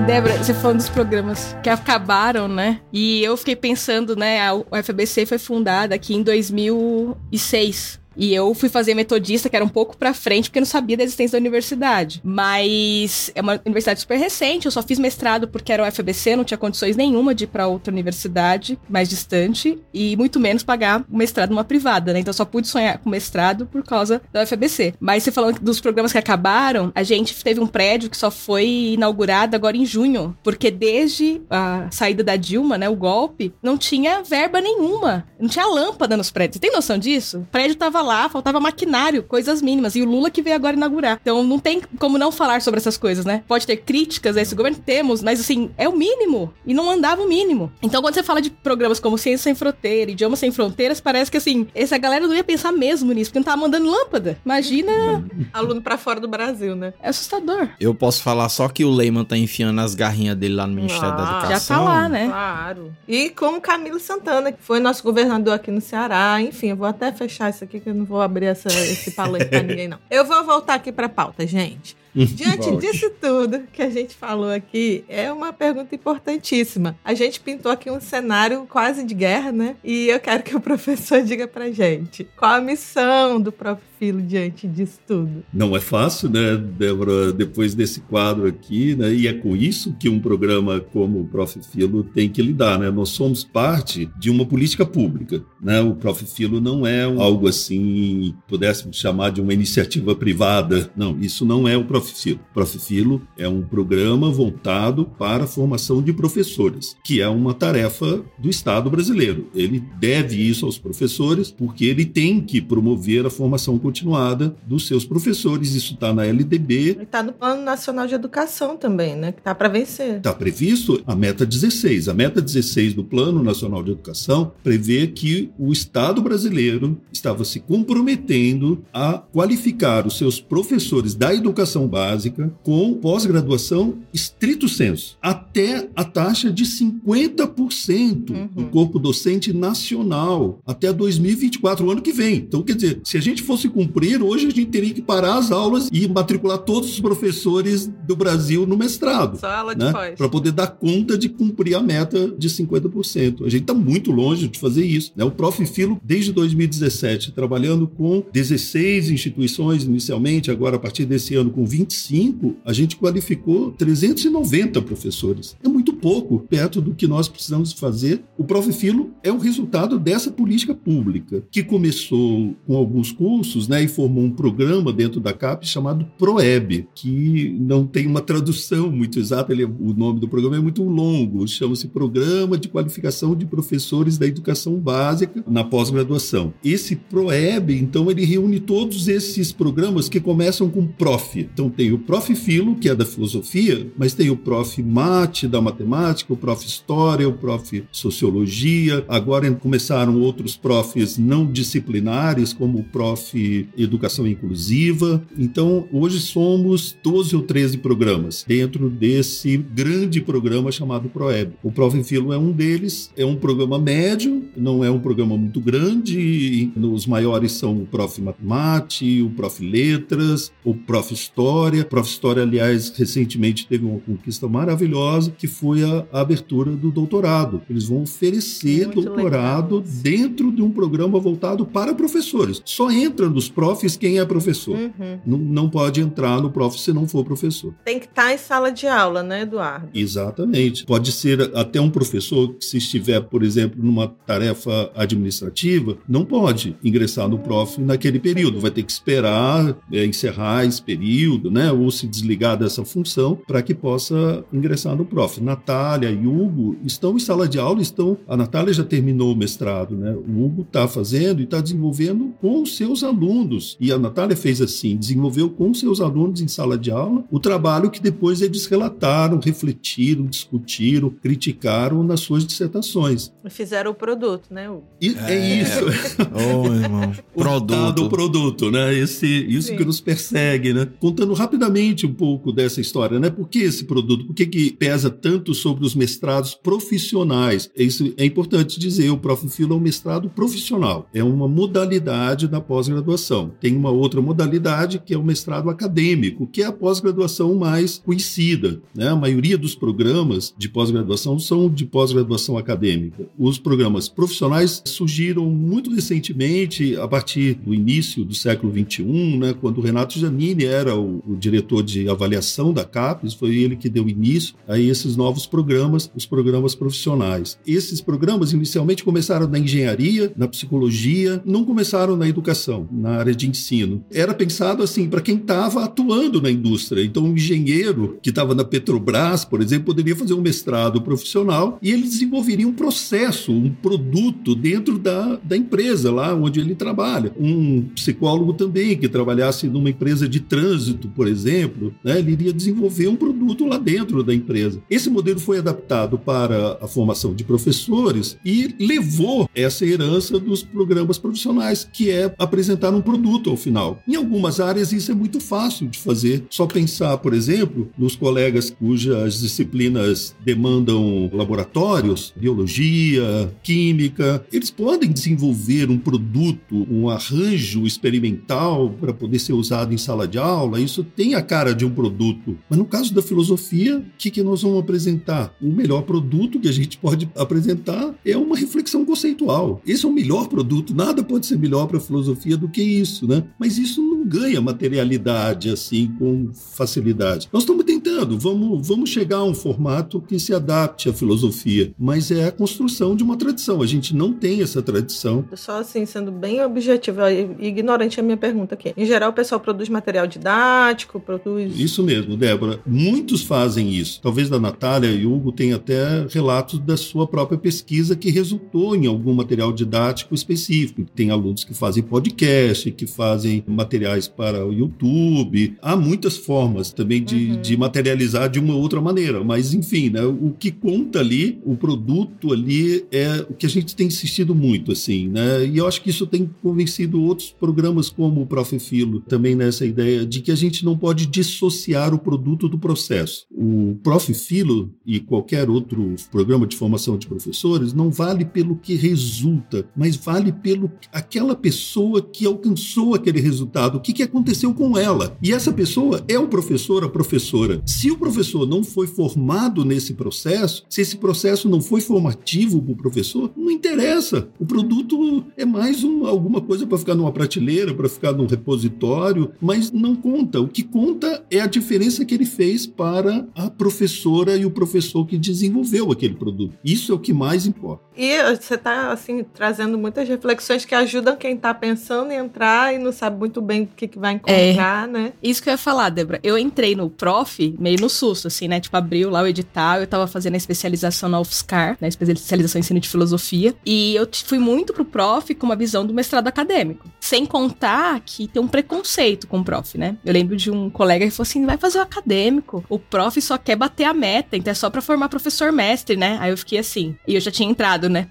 D: Débora, você falando dos programas que acabaram, né? E eu fiquei pensando, né? A UFBC foi fundada aqui em 2006. E eu fui fazer metodista, que era um pouco pra frente, porque eu não sabia da existência da universidade. Mas é uma universidade super recente, eu só fiz mestrado porque era o UFBC, não tinha condições nenhuma de ir pra outra universidade mais distante, e muito menos pagar o mestrado numa privada, né? Então eu só pude sonhar com mestrado por causa da UFBC. Mas você falando dos programas que acabaram, a gente teve um prédio que só foi inaugurado agora em junho, porque desde a saída da Dilma, né, o golpe, não tinha verba nenhuma, não tinha lâmpada nos prédios. Você tem noção disso? O prédio tava lá, faltava maquinário, coisas mínimas. E o Lula que veio agora inaugurar. Então não tem como não falar sobre essas coisas, né? Pode ter críticas a esse governo, temos, mas assim, é o mínimo. E não andava o mínimo. Então quando você fala de programas como Ciência Sem Fronteira, Idioma Sem Fronteiras, parece que assim, essa galera não ia pensar mesmo nisso, porque não tava mandando lâmpada. Imagina.
B: Aluno para fora do Brasil, né?
D: É assustador.
E: Eu posso falar só que o Leyman tá enfiando as garrinhas dele lá no Ministério ah, da Educação.
D: Já tá lá, né?
B: Claro. E com o Camilo Santana, que foi nosso governador aqui no Ceará. Enfim, eu vou até fechar isso aqui que eu não vou abrir essa, esse palanque pra ninguém, não. Eu vou voltar aqui pra pauta, gente. Diante Volte. disso tudo que a gente falou aqui, é uma pergunta importantíssima. A gente pintou aqui um cenário quase de guerra, né? E eu quero que o professor diga pra gente qual a missão do Prof. Filo diante disso tudo.
C: Não é fácil, né, Débora, depois desse quadro aqui, né? E é com isso que um programa como o Prof. Filo tem que lidar, né? Nós somos parte de uma política pública, né? O Prof. Filo não é algo assim, pudéssemos chamar de uma iniciativa privada. Não, isso não é o Prof. Profilo. Profilo é um programa voltado para a formação de professores, que é uma tarefa do Estado brasileiro. Ele deve isso aos professores, porque ele tem que promover a formação continuada dos seus professores. Isso está na LDB.
B: Está no Plano Nacional de Educação também, né? Que está para vencer.
C: Está previsto a meta 16. A meta 16 do Plano Nacional de Educação prevê que o Estado brasileiro estava se comprometendo a qualificar os seus professores da educação básica com pós-graduação estrito senso, até a taxa de 50% uhum. do corpo docente nacional, até 2024, o ano que vem. Então, quer dizer, se a gente fosse cumprir, hoje a gente teria que parar as aulas e matricular todos os professores do Brasil no mestrado.
B: Só aula né?
C: Para poder dar conta de cumprir a meta de 50%. A gente está muito longe de fazer isso. Né? O Prof. Filo, desde 2017, trabalhando com 16 instituições inicialmente, agora a partir desse ano com 20 2025, a gente qualificou 390 professores. É muito pouco perto do que nós precisamos fazer. O Profilo é o resultado dessa política pública, que começou com alguns cursos né, e formou um programa dentro da CAP chamado PROEB, que não tem uma tradução muito exata, ele, é, o nome do programa é muito longo, chama-se Programa de Qualificação de Professores da Educação Básica na Pós-Graduação. Esse PROEB, então, ele reúne todos esses programas que começam com PROF. Então, tem o Prof. Filo, que é da filosofia, mas tem o Prof. Mate, da matemática, o Prof. História, o Prof. Sociologia. Agora começaram outros profs não disciplinares, como o Prof. Educação Inclusiva. Então, hoje somos 12 ou 13 programas dentro desse grande programa chamado ProEB. O Prof. Filo é um deles, é um programa médio, não é um programa muito grande. Os maiores são o Prof. Matemática, o Prof. Letras, o Prof. História História. Prof. História, aliás, recentemente teve uma conquista maravilhosa, que foi a, a abertura do doutorado. Eles vão oferecer Muito doutorado legal. dentro de um programa voltado para professores. Só entra nos profs quem é professor. Uhum. Não, não pode entrar no prof se não for professor.
B: Tem que estar em sala de aula, né, Eduardo?
C: Exatamente. Pode ser até um professor que, se estiver, por exemplo, numa tarefa administrativa, não pode ingressar no prof naquele período. Vai ter que esperar é, encerrar esse período, né? Ou se desligar dessa função para que possa ingressar no prof. Natália e Hugo estão em sala de aula, estão. A Natália já terminou o mestrado, né? O Hugo está fazendo e está desenvolvendo com os seus alunos. E a Natália fez assim, desenvolveu com os seus alunos em sala de aula o trabalho que depois eles relataram, refletiram, discutiram, criticaram nas suas dissertações.
B: E fizeram o produto, né, Hugo?
C: E, é, é isso.
E: oh, irmão.
C: produto. O produto, né? Esse, isso Sim. que nos persegue, né? Contando rapidamente um pouco dessa história, né? Por que esse produto? Por que, que pesa tanto sobre os mestrados profissionais. Isso é importante dizer, o Profilo é um mestrado profissional, é uma modalidade da pós-graduação. Tem uma outra modalidade que é o mestrado acadêmico, que é a pós-graduação mais conhecida. Né? A maioria dos programas de pós-graduação são de pós-graduação acadêmica. Os programas profissionais surgiram muito recentemente, a partir do início do século XXI, né? quando o Renato Janini era o, o diretor de avaliação da CAPES, foi ele que deu início a esses novos programas, os programas profissionais. Esses programas inicialmente começaram na engenharia, na psicologia, não começaram na educação, na área de ensino. Era pensado assim para quem estava atuando na indústria. Então, um engenheiro que estava na Petrobras, por exemplo, poderia fazer um mestrado profissional e ele desenvolveria um processo, um produto dentro da, da empresa lá onde ele trabalha. Um psicólogo também que trabalhasse numa empresa de trânsito, por exemplo, né, ele iria desenvolver um produto lá dentro da empresa. Esse modelo foi adaptado para a formação de professores e levou essa herança dos programas profissionais, que é apresentar um produto ao final. Em algumas áreas isso é muito fácil de fazer. Só pensar, por exemplo, nos colegas cujas disciplinas demandam laboratórios, biologia, química, eles podem desenvolver um produto, um arranjo experimental para poder ser usado em sala de aula. Isso tem a cara de um produto. Mas no caso da filosofia, o que, que nós vamos apresentar? O melhor produto que a gente pode apresentar é uma reflexão conceitual. Esse é o melhor produto. Nada pode ser melhor para a filosofia do que isso, né? Mas isso não ganha materialidade assim com facilidade. Nós estamos tentando, vamos, vamos chegar a um formato que se adapte à filosofia, mas é a construção de uma tradição. A gente não tem essa tradição.
B: Só assim, sendo bem objetiva e ignorante a minha pergunta aqui. Em geral, o pessoal produz material didático, produz.
C: Isso mesmo, Débora. Muitos fazem isso. Talvez da Natália e Hugo tenha até relatos da sua própria pesquisa que resultou em algum material didático específico. Tem alunos que fazem podcast, que fazem materiais para o YouTube. Há muitas formas também de, uhum. de materializar de uma outra maneira. Mas, enfim, né, o que conta ali, o produto ali, é o que a gente tem insistido muito, assim, né? E eu acho que isso tem convencido outros programas como o Prof. Filo, também nessa ideia de que a gente não pode dissociar o produto do processo. O Prof. Filo e qualquer outro programa de formação de professores não vale pelo que resulta, mas vale pelo aquela pessoa que alcançou aquele resultado, o que, que aconteceu com ela. E essa pessoa é o professor, a professora. Se o professor não foi formado nesse processo, se esse processo não foi formativo para o professor, não interessa. O produto é mais um, alguma coisa para ficar numa prateleira, para ficar num repositório, mas não conta. O que conta é a diferença que ele fez para a professora e o professor que desenvolveu aquele produto. Isso é o que mais importa.
B: E você está assim trazendo muitas reflexões que ajudam quem está pensando em entrar e não sabe muito bem o que, que vai encontrar, é, né?
D: Isso que eu ia falar, Débora. Eu entrei no prof meio no susto, assim, né? Tipo, abriu lá o edital, eu estava fazendo a especialização na UFSCar, né? Especialização em ensino de filosofia. E eu fui muito pro prof com uma visão do mestrado acadêmico. Sem contar que tem um preconceito com o prof, né? Eu lembro de um colega que falou assim: vai fazer o acadêmico. O prof só quer bater a meta, então é só para formar professor mestre, né? Aí eu fiquei assim. E eu já tinha entrado, né?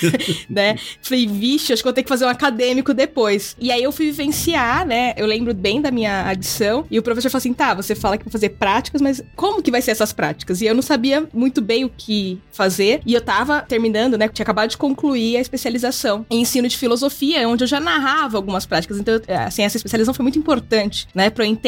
D: né? Falei, vixe, acho que vou ter que fazer um acadêmico depois. E aí eu fui vivenciar, né? Eu lembro bem da minha adição. E o professor falou assim: tá, você fala que vai fazer práticas, mas como que vai ser essas práticas? E eu não sabia muito bem o que fazer. E eu tava terminando, né? Tinha acabado de concluir a especialização em ensino de filosofia, onde eu já narrava algumas práticas. Então, assim, essa especialização foi muito importante, né? Pra eu entender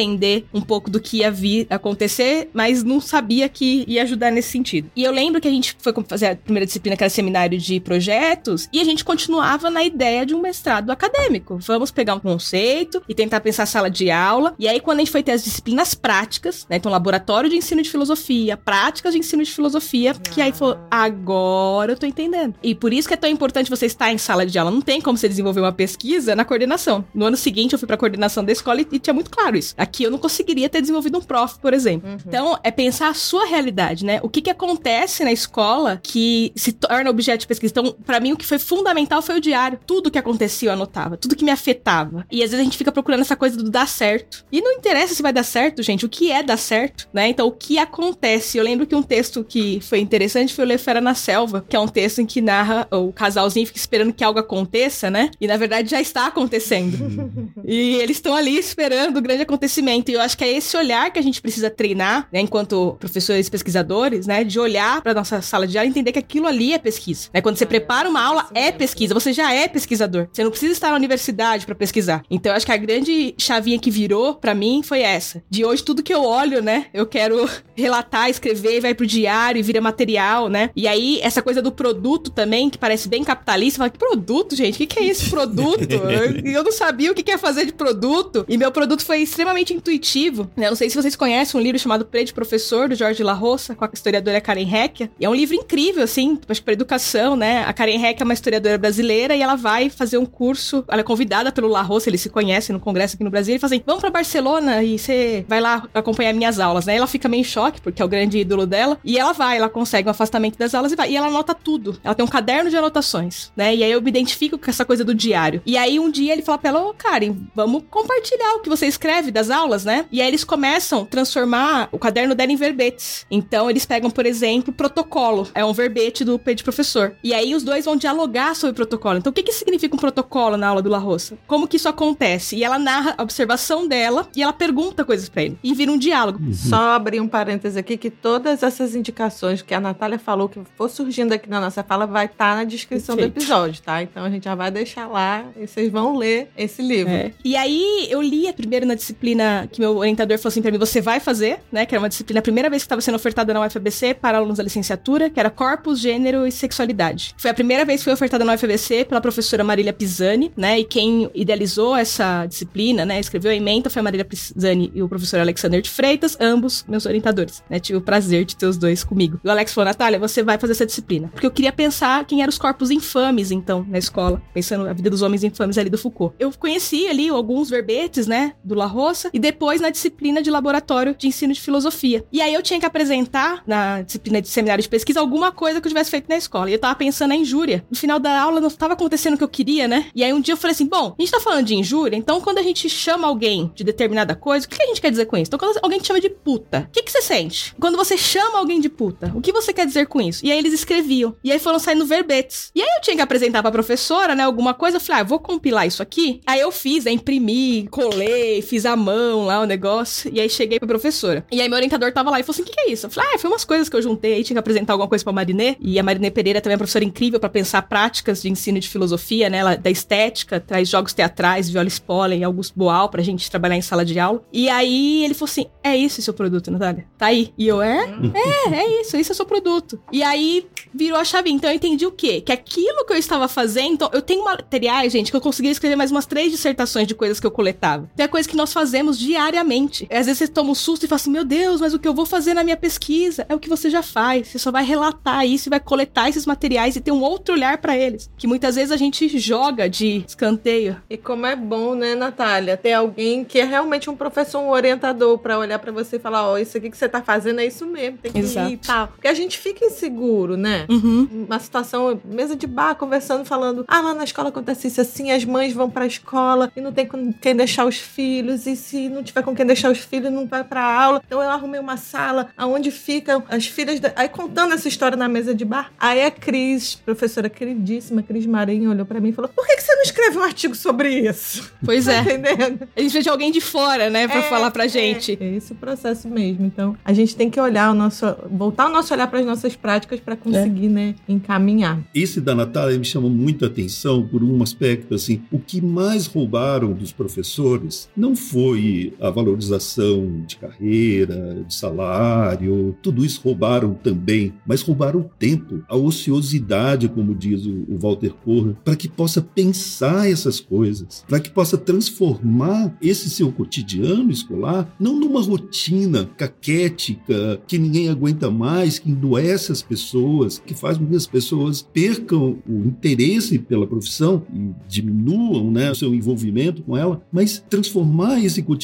D: um pouco do que ia vir acontecer, mas não sabia que ia ajudar nesse sentido. E eu lembro que a gente foi fazer a primeira disciplina, que era seminário de projetos, e a gente continuava na ideia de um mestrado acadêmico. Vamos pegar um conceito e tentar pensar sala de aula. E aí, quando a gente foi ter as disciplinas práticas, né? Então, laboratório de ensino de filosofia, práticas de ensino de filosofia, ah. que aí falou, agora eu tô entendendo. E por isso que é tão importante você estar em sala de aula. Não tem como você desenvolver uma pesquisa na coordenação. No ano seguinte, eu fui pra coordenação da escola e, e tinha muito claro isso. Aqui eu não conseguiria ter desenvolvido um prof, por exemplo. Uhum. Então, é pensar a sua realidade, né? O que que acontece na escola que se torna objeto de pesquisa. Então, para mim, o que foi fundamental foi o diário. Tudo que acontecia eu anotava. Tudo que me afetava. E às vezes a gente fica procurando essa coisa do dar certo. E não interessa se vai dar certo, gente. O que é dar certo? né? Então, o que acontece? Eu lembro que um texto que foi interessante foi o Lefera na Selva, que é um texto em que narra o casalzinho fica esperando que algo aconteça, né? E na verdade já está acontecendo. e eles estão ali esperando o grande acontecimento. E eu acho que é esse olhar que a gente precisa treinar, né, enquanto professores e pesquisadores, né, de olhar para nossa sala de aula e entender que aquilo ali é pesquisa. Né? Quando você prepara uma aula, é pesquisa. Você já é pesquisador. Você não precisa estar na universidade para pesquisar. Então, eu acho que a grande chavinha que virou para mim foi essa. De hoje, tudo que eu olho, né, eu quero relatar, escrever, vai pro diário e vira material, né? E aí, essa coisa do produto também, que parece bem capitalista, fala, que produto, gente? O que, que é esse produto? eu, eu não sabia o que, que é fazer de produto. E meu produto foi extremamente intuitivo. Né? Não sei se vocês conhecem um livro chamado Prede Professor, do Jorge La Roça, com a historiadora Karen Heck. E é um livro incrível, assim, acho que pra educação, né? A Karen Heck é uma historiadora brasileira e ela vai fazer um curso, ela é convidada pelo La Roça, eles se conhecem no congresso aqui no Brasil, e fazem, vamos para Barcelona e você vai lá acompanhar minhas aulas, né? Ela fica meio em choque, porque é o grande ídolo dela, e ela vai, ela consegue um afastamento das aulas e vai, e ela anota tudo. Ela tem um caderno de anotações, né? E aí eu me identifico com essa coisa do diário. E aí um dia ele fala pra ela, ô oh, Karen, vamos compartilhar o que você escreve das aulas, né? E aí eles começam a transformar o caderno dela em verbetes. Então eles pegam, por exemplo, protocolo. É um verbete do de professor. E aí os dois vão dialogar sobre o protocolo. Então o que, que significa um protocolo na aula do La Roça? Como que isso acontece? E ela narra a observação dela e ela pergunta coisas para ele. E vira um diálogo.
B: Uhum. Só abrir um parêntese aqui que todas essas indicações que a Natália falou que for surgindo aqui na nossa fala vai estar tá na descrição Perfeito. do episódio, tá? Então a gente já vai deixar lá e vocês vão ler esse livro. É.
D: E aí eu li primeiro na disciplina que meu orientador falou assim para mim, você vai fazer, né? Que era uma disciplina, a primeira vez que estava sendo ofertada na UFABC para alunos da licenciatura, que era Corpus, Gênero e Sexualidade. Foi a primeira vez que foi ofertada na UFABC pela professora Marília Pisani, né? E quem idealizou essa disciplina, né? Escreveu a ementa foi a Marília Pisani e o professor Alexander de Freitas, ambos meus orientadores, né? Tive o prazer de ter os dois comigo. E o Alex falou, Natália, você vai fazer essa disciplina. Porque eu queria pensar quem eram os corpos infames, então, na escola. Pensando a vida dos homens infames ali do Foucault. Eu conheci ali alguns verbetes, né? Do La Roça. E depois na disciplina de laboratório de ensino de filosofia. E aí eu tinha que apresentar na disciplina de seminário de pesquisa alguma coisa que eu tivesse feito na escola. E eu tava pensando na injúria. No final da aula não estava acontecendo o que eu queria, né? E aí um dia eu falei assim: bom, a gente tá falando de injúria, então quando a gente chama alguém de determinada coisa, o que a gente quer dizer com isso? Então quando alguém te chama de puta, o que, que você sente? Quando você chama alguém de puta, o que você quer dizer com isso? E aí eles escreviam. E aí foram saindo verbetes. E aí eu tinha que apresentar pra professora, né, alguma coisa. Eu falei, ah, eu vou compilar isso aqui. Aí eu fiz, né, imprimi, colei, fiz a mão lá o negócio. E aí cheguei pra professora. E aí meu orientador tava lá e falou assim: o que, que é isso? Eu falei, ah, foi umas coisas que eu juntei aí, tinha que apresentar alguma coisa pra Marinê. E a Marinê Pereira também é uma professora incrível para pensar práticas de ensino de filosofia, né? Ela, da estética, traz jogos teatrais, Viola Spolen, Augusto Boal pra gente trabalhar em sala de aula. E aí ele falou assim: é isso o seu produto, Natália? Tá aí. E eu, é? É, é isso, esse é o seu produto. E aí virou a chave. Então eu entendi o quê? Que aquilo que eu estava fazendo. Então, eu tenho materiais, gente, que eu conseguia escrever mais umas três dissertações de coisas que eu coletava. Então é coisa que nós fazemos diariamente. Às vezes você toma um susto e fala assim: meu Deus, mas o que eu vou fazer na minha pesquisa é o que você já faz. Você só vai relatar isso e vai coletar esses materiais e ter um outro olhar para eles. Que muitas vezes a gente joga de escanteio.
B: E como é bom, né, Natália, ter alguém que é realmente um professor, um orientador para olhar para você e falar: ó, oh, isso aqui que você tá fazendo é isso mesmo, tem que Exato. ir e tal. Porque a gente fica inseguro, né?
D: Uhum.
B: Uma situação, mesa de bar, conversando, falando: ah, lá na escola acontece isso assim, as mães vão pra escola e não tem quem deixar os filhos, e se não tiver com quem deixar os filhos, não vai pra aula. Então eu arrumei uma sala onde ficam as filhas. Da... Aí contando essa história na mesa de bar, aí a Cris, professora queridíssima, Cris Marinho, olhou para mim e falou: por que, que você não escreve um artigo sobre isso?
D: Pois tá é. Entendendo? A gente precisa de alguém de fora, né, pra é, falar pra gente.
B: É, é esse o processo mesmo. Então, a gente tem que olhar o nosso. voltar o nosso olhar para as nossas práticas para conseguir, é. né, encaminhar.
C: Esse da Natália me chamou muita atenção por um aspecto assim. O que mais roubaram dos professores não foi a valorização de carreira, de salário, tudo isso roubaram também, mas roubaram o tempo, a ociosidade, como diz o, o Walter Corra, para que possa pensar essas coisas, para que possa transformar esse seu cotidiano escolar não numa rotina caquética que ninguém aguenta mais, que endoece as pessoas, que faz com que as pessoas percam o interesse pela profissão e diminuam né, o seu envolvimento com ela, mas transformar esse cotidiano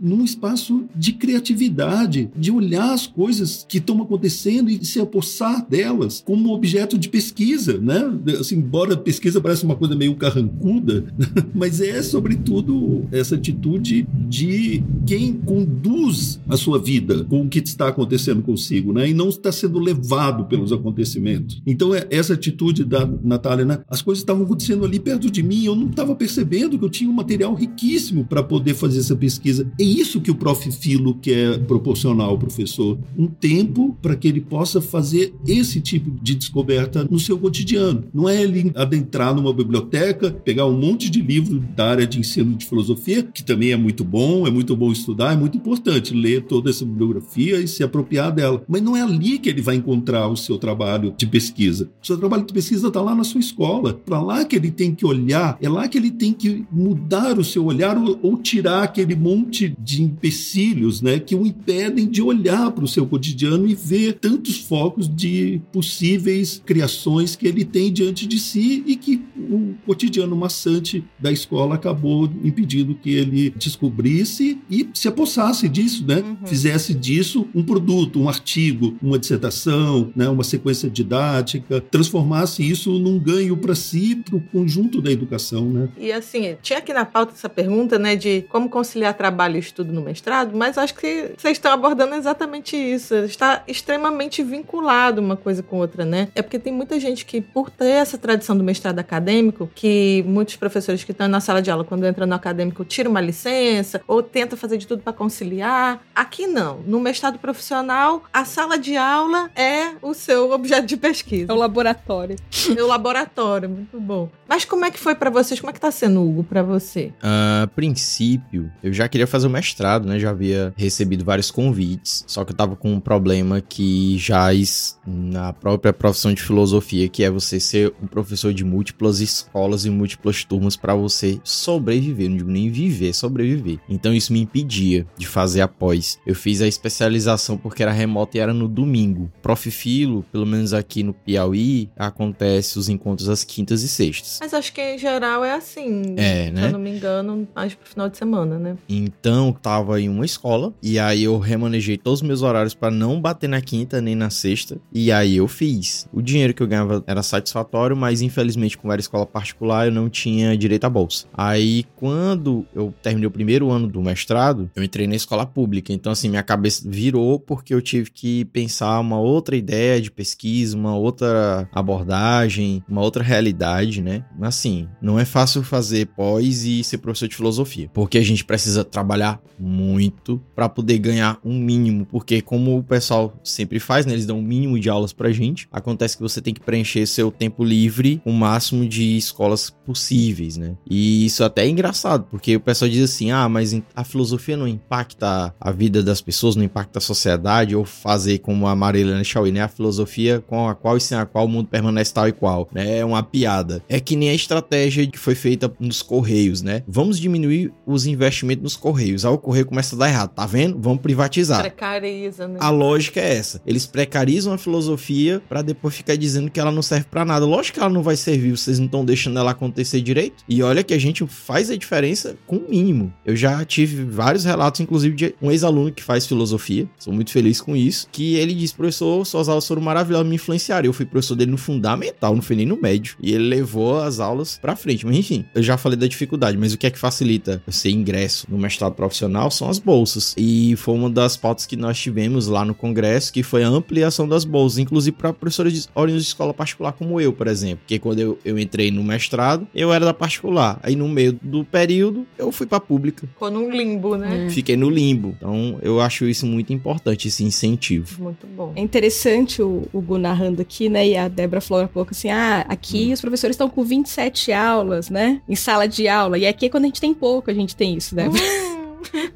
C: num espaço de criatividade, de olhar as coisas que estão acontecendo e se apossar delas como objeto de pesquisa, né? Assim, embora pesquisa pareça uma coisa meio carrancuda, mas é sobretudo essa atitude de quem conduz a sua vida com o que está acontecendo consigo, né? E não está sendo levado pelos acontecimentos. Então, é essa atitude da Natália, né? As coisas estavam acontecendo ali perto de mim, eu não estava percebendo que eu tinha um material riquíssimo para poder fazer essa pesquisa. É isso que o Prof. Filo quer proporcionar ao professor, um tempo para que ele possa fazer esse tipo de descoberta no seu cotidiano. Não é ele adentrar numa biblioteca, pegar um monte de livro da área de ensino de filosofia, que também é muito bom, é muito bom estudar, é muito importante ler toda essa bibliografia e se apropriar dela. Mas não é ali que ele vai encontrar o seu trabalho de pesquisa. O seu trabalho de pesquisa está lá na sua escola. Para lá que ele tem que olhar, é lá que ele tem que mudar o seu olhar ou, ou tirar aquele monte de empecilhos né, que o impedem de olhar para o seu cotidiano e ver tantos focos de possíveis criações que ele tem diante de si e que o cotidiano maçante da escola acabou impedindo que ele descobrisse e se apossasse disso, né? Uhum. Fizesse disso um produto, um artigo, uma dissertação, né? uma sequência didática, transformasse isso num ganho para si, para o conjunto da educação, né?
B: E assim, tinha aqui na pauta essa pergunta, né, de como conciliar trabalho e estudo no mestrado, mas acho que vocês estão abordando exatamente isso. Está extremamente vinculado uma coisa com outra, né? É porque tem muita gente que, por ter essa tradição do mestrado acadêmico, que muitos professores que estão na sala de aula, quando entram no acadêmico, tiram uma licença ou tenta fazer de tudo para conciliar. Aqui não. No mestrado profissional, a sala de aula é o seu objeto de pesquisa.
D: É o laboratório.
B: É o laboratório, muito bom. Mas como é que foi para vocês? Como é que tá sendo, Hugo, para você?
E: A princípio, eu já queria fazer o mestrado, né? Já havia recebido vários convites, só que eu tava com um problema que jaz na própria profissão de filosofia, que é você ser um professor de múltiplas escolas e múltiplas turmas para você sobreviver, não digo nem viver, sobreviver. Então isso me impedia de fazer após. Eu fiz a especialização porque era remota e era no domingo. Prof. Filo, pelo menos aqui no Piauí, acontece os encontros às quintas e sextas.
B: Mas acho que em geral é assim.
E: É, né?
B: Se eu não me engano, mais pro final de semana, né?
E: Então, tava em uma escola e aí eu remanejei todos os meus horários para não bater na quinta nem na sexta. E aí eu fiz. O dinheiro que eu ganhava era satisfatório, mas infelizmente, como era escola particular, eu não tinha direito à bolsa. Aí, quando eu terminei o primeiro ano do mestrado, eu entrei na escola pública. Então, assim, minha cabeça virou porque eu tive que pensar uma outra ideia de pesquisa, uma outra abordagem, uma outra realidade, né? Assim, não é fácil fazer pós e ser professor de filosofia, porque a gente precisa trabalhar muito para poder ganhar um mínimo, porque como o pessoal sempre faz, né, eles dão um mínimo de aulas pra gente, acontece que você tem que preencher seu tempo livre o máximo de escolas possíveis, né? E isso até é engraçado, porque o pessoal diz assim: "Ah, mas a filosofia não impacta a vida das pessoas, não impacta a sociedade ou fazer como a Marilena Chauí, né, a filosofia com a qual e sem a qual o mundo permanece tal e qual", né? É uma piada. É que nem a estratégia que foi feita nos correios, né? Vamos diminuir os investimentos nos correios. Aí o correio começa a dar errado, tá vendo? Vamos privatizar.
B: Precariza, né?
E: A lógica é essa. Eles precarizam a filosofia para depois ficar dizendo que ela não serve para nada. Lógico que ela não vai servir, vocês não estão deixando ela acontecer direito. E olha que a gente faz a diferença com o mínimo. Eu já tive vários relatos, inclusive de um ex-aluno que faz filosofia, sou muito feliz com isso, que ele disse, professor, suas aulas foram maravilhosas, me influenciaram. Eu fui professor dele no fundamental, não fui nem no médio. E ele levou as aulas para frente. Mas enfim, eu já falei da dificuldade, mas o que é que facilita ser ingresso no mestrado profissional são as bolsas. E foi uma das pautas que nós tivemos lá no congresso, que foi a ampliação das bolsas, inclusive para professores oriundos de escola particular como eu, por exemplo. Porque quando eu, eu entrei no mestrado, eu era da particular. Aí no meio do período, eu fui para pública.
B: Ficou num limbo, né?
E: Fiquei no limbo. Então, eu acho isso muito importante, esse incentivo.
B: Muito bom.
D: É interessante o, o Gu narrando aqui, né? E a Débora falou há pouco assim: ah, aqui hum. os professores estão com 27 aulas, né? Em sala de aula. E aqui, quando a gente tem pouco, a gente tem isso, né?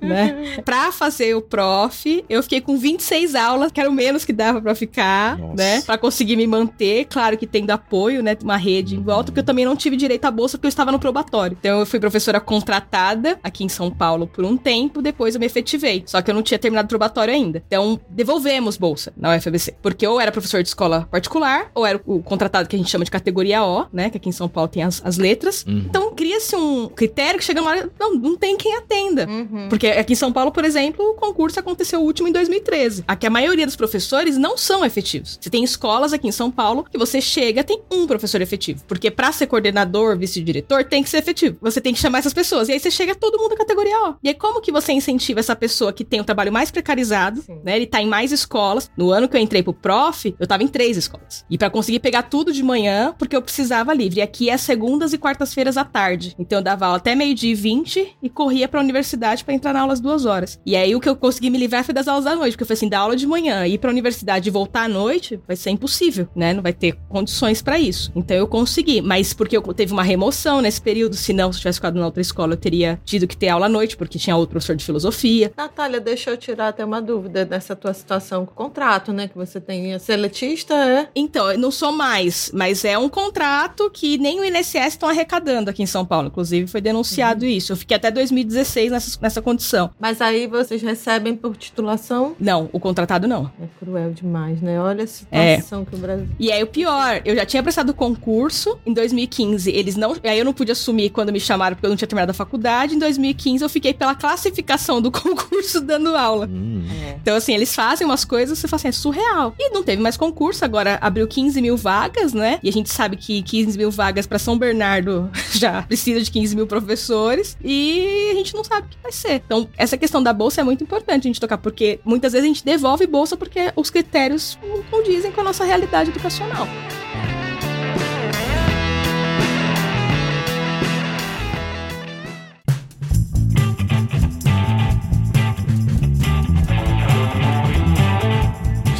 D: Né? Pra fazer o prof, eu fiquei com 26 aulas, que era o menos que dava para ficar, Nossa. né? Pra conseguir me manter, claro que tendo apoio, né? Uma rede em volta, porque eu também não tive direito à bolsa porque eu estava no probatório. Então eu fui professora contratada aqui em São Paulo por um tempo, depois eu me efetivei. Só que eu não tinha terminado o probatório ainda. Então devolvemos bolsa na UFBC. Porque ou era professor de escola particular, ou era o contratado que a gente chama de categoria O, né? Que aqui em São Paulo tem as, as letras. Uhum. Então cria-se um critério que chega uma hora, não, não tem quem atenda.
B: Uhum.
D: Uhum. Porque aqui em São Paulo, por exemplo, o concurso aconteceu o último em 2013. Aqui a maioria dos professores não são efetivos. Você tem escolas aqui em São Paulo que você chega, tem um professor efetivo. Porque para ser coordenador, vice-diretor, tem que ser efetivo. Você tem que chamar essas pessoas. E aí você chega todo mundo na categoria O. E aí como que você incentiva essa pessoa que tem um trabalho mais precarizado, Sim. né? Ele tá em mais escolas. No ano que eu entrei pro prof, eu tava em três escolas. E para conseguir pegar tudo de manhã, porque eu precisava livre. E aqui é segundas e quartas-feiras à tarde. Então eu dava aula até meio-dia e vinte e corria pra universidade para entrar na aula às duas horas. E aí o que eu consegui me livrar foi das aulas da noite, porque eu falei assim, dar aula de manhã, ir pra universidade e voltar à noite, vai ser impossível, né? Não vai ter condições para isso. Então eu consegui, mas porque eu teve uma remoção nesse período, senão se eu tivesse ficado na outra escola, eu teria tido que ter aula à noite, porque tinha outro professor de filosofia.
B: Natália, deixa eu tirar até uma dúvida dessa tua situação com o contrato, né? Que você tem seletista, é?
D: Então, eu não sou mais, mas é um contrato que nem o INSS estão arrecadando aqui em São Paulo. Inclusive, foi denunciado uhum. isso. Eu fiquei até 2016 nessa, nessa condição.
B: Mas aí vocês recebem por titulação?
D: Não, o contratado não.
B: É cruel demais, né? Olha a situação é. que o Brasil.
D: E aí o pior, eu já tinha prestado concurso em 2015. Eles não. Aí eu não pude assumir quando me chamaram porque eu não tinha terminado a faculdade. Em 2015 eu fiquei pela classificação do concurso dando aula. Hum. É. Então, assim, eles fazem umas coisas, você fala assim, é surreal. E não teve mais concurso, agora abriu 15 mil vagas, né? E a gente sabe que 15 mil vagas para São Bernardo já precisa de 15 mil professores. E a gente não sabe o que vai ser. Então, essa questão da bolsa é muito importante a gente tocar, porque muitas vezes a gente devolve bolsa porque os critérios não condizem com a nossa realidade educacional.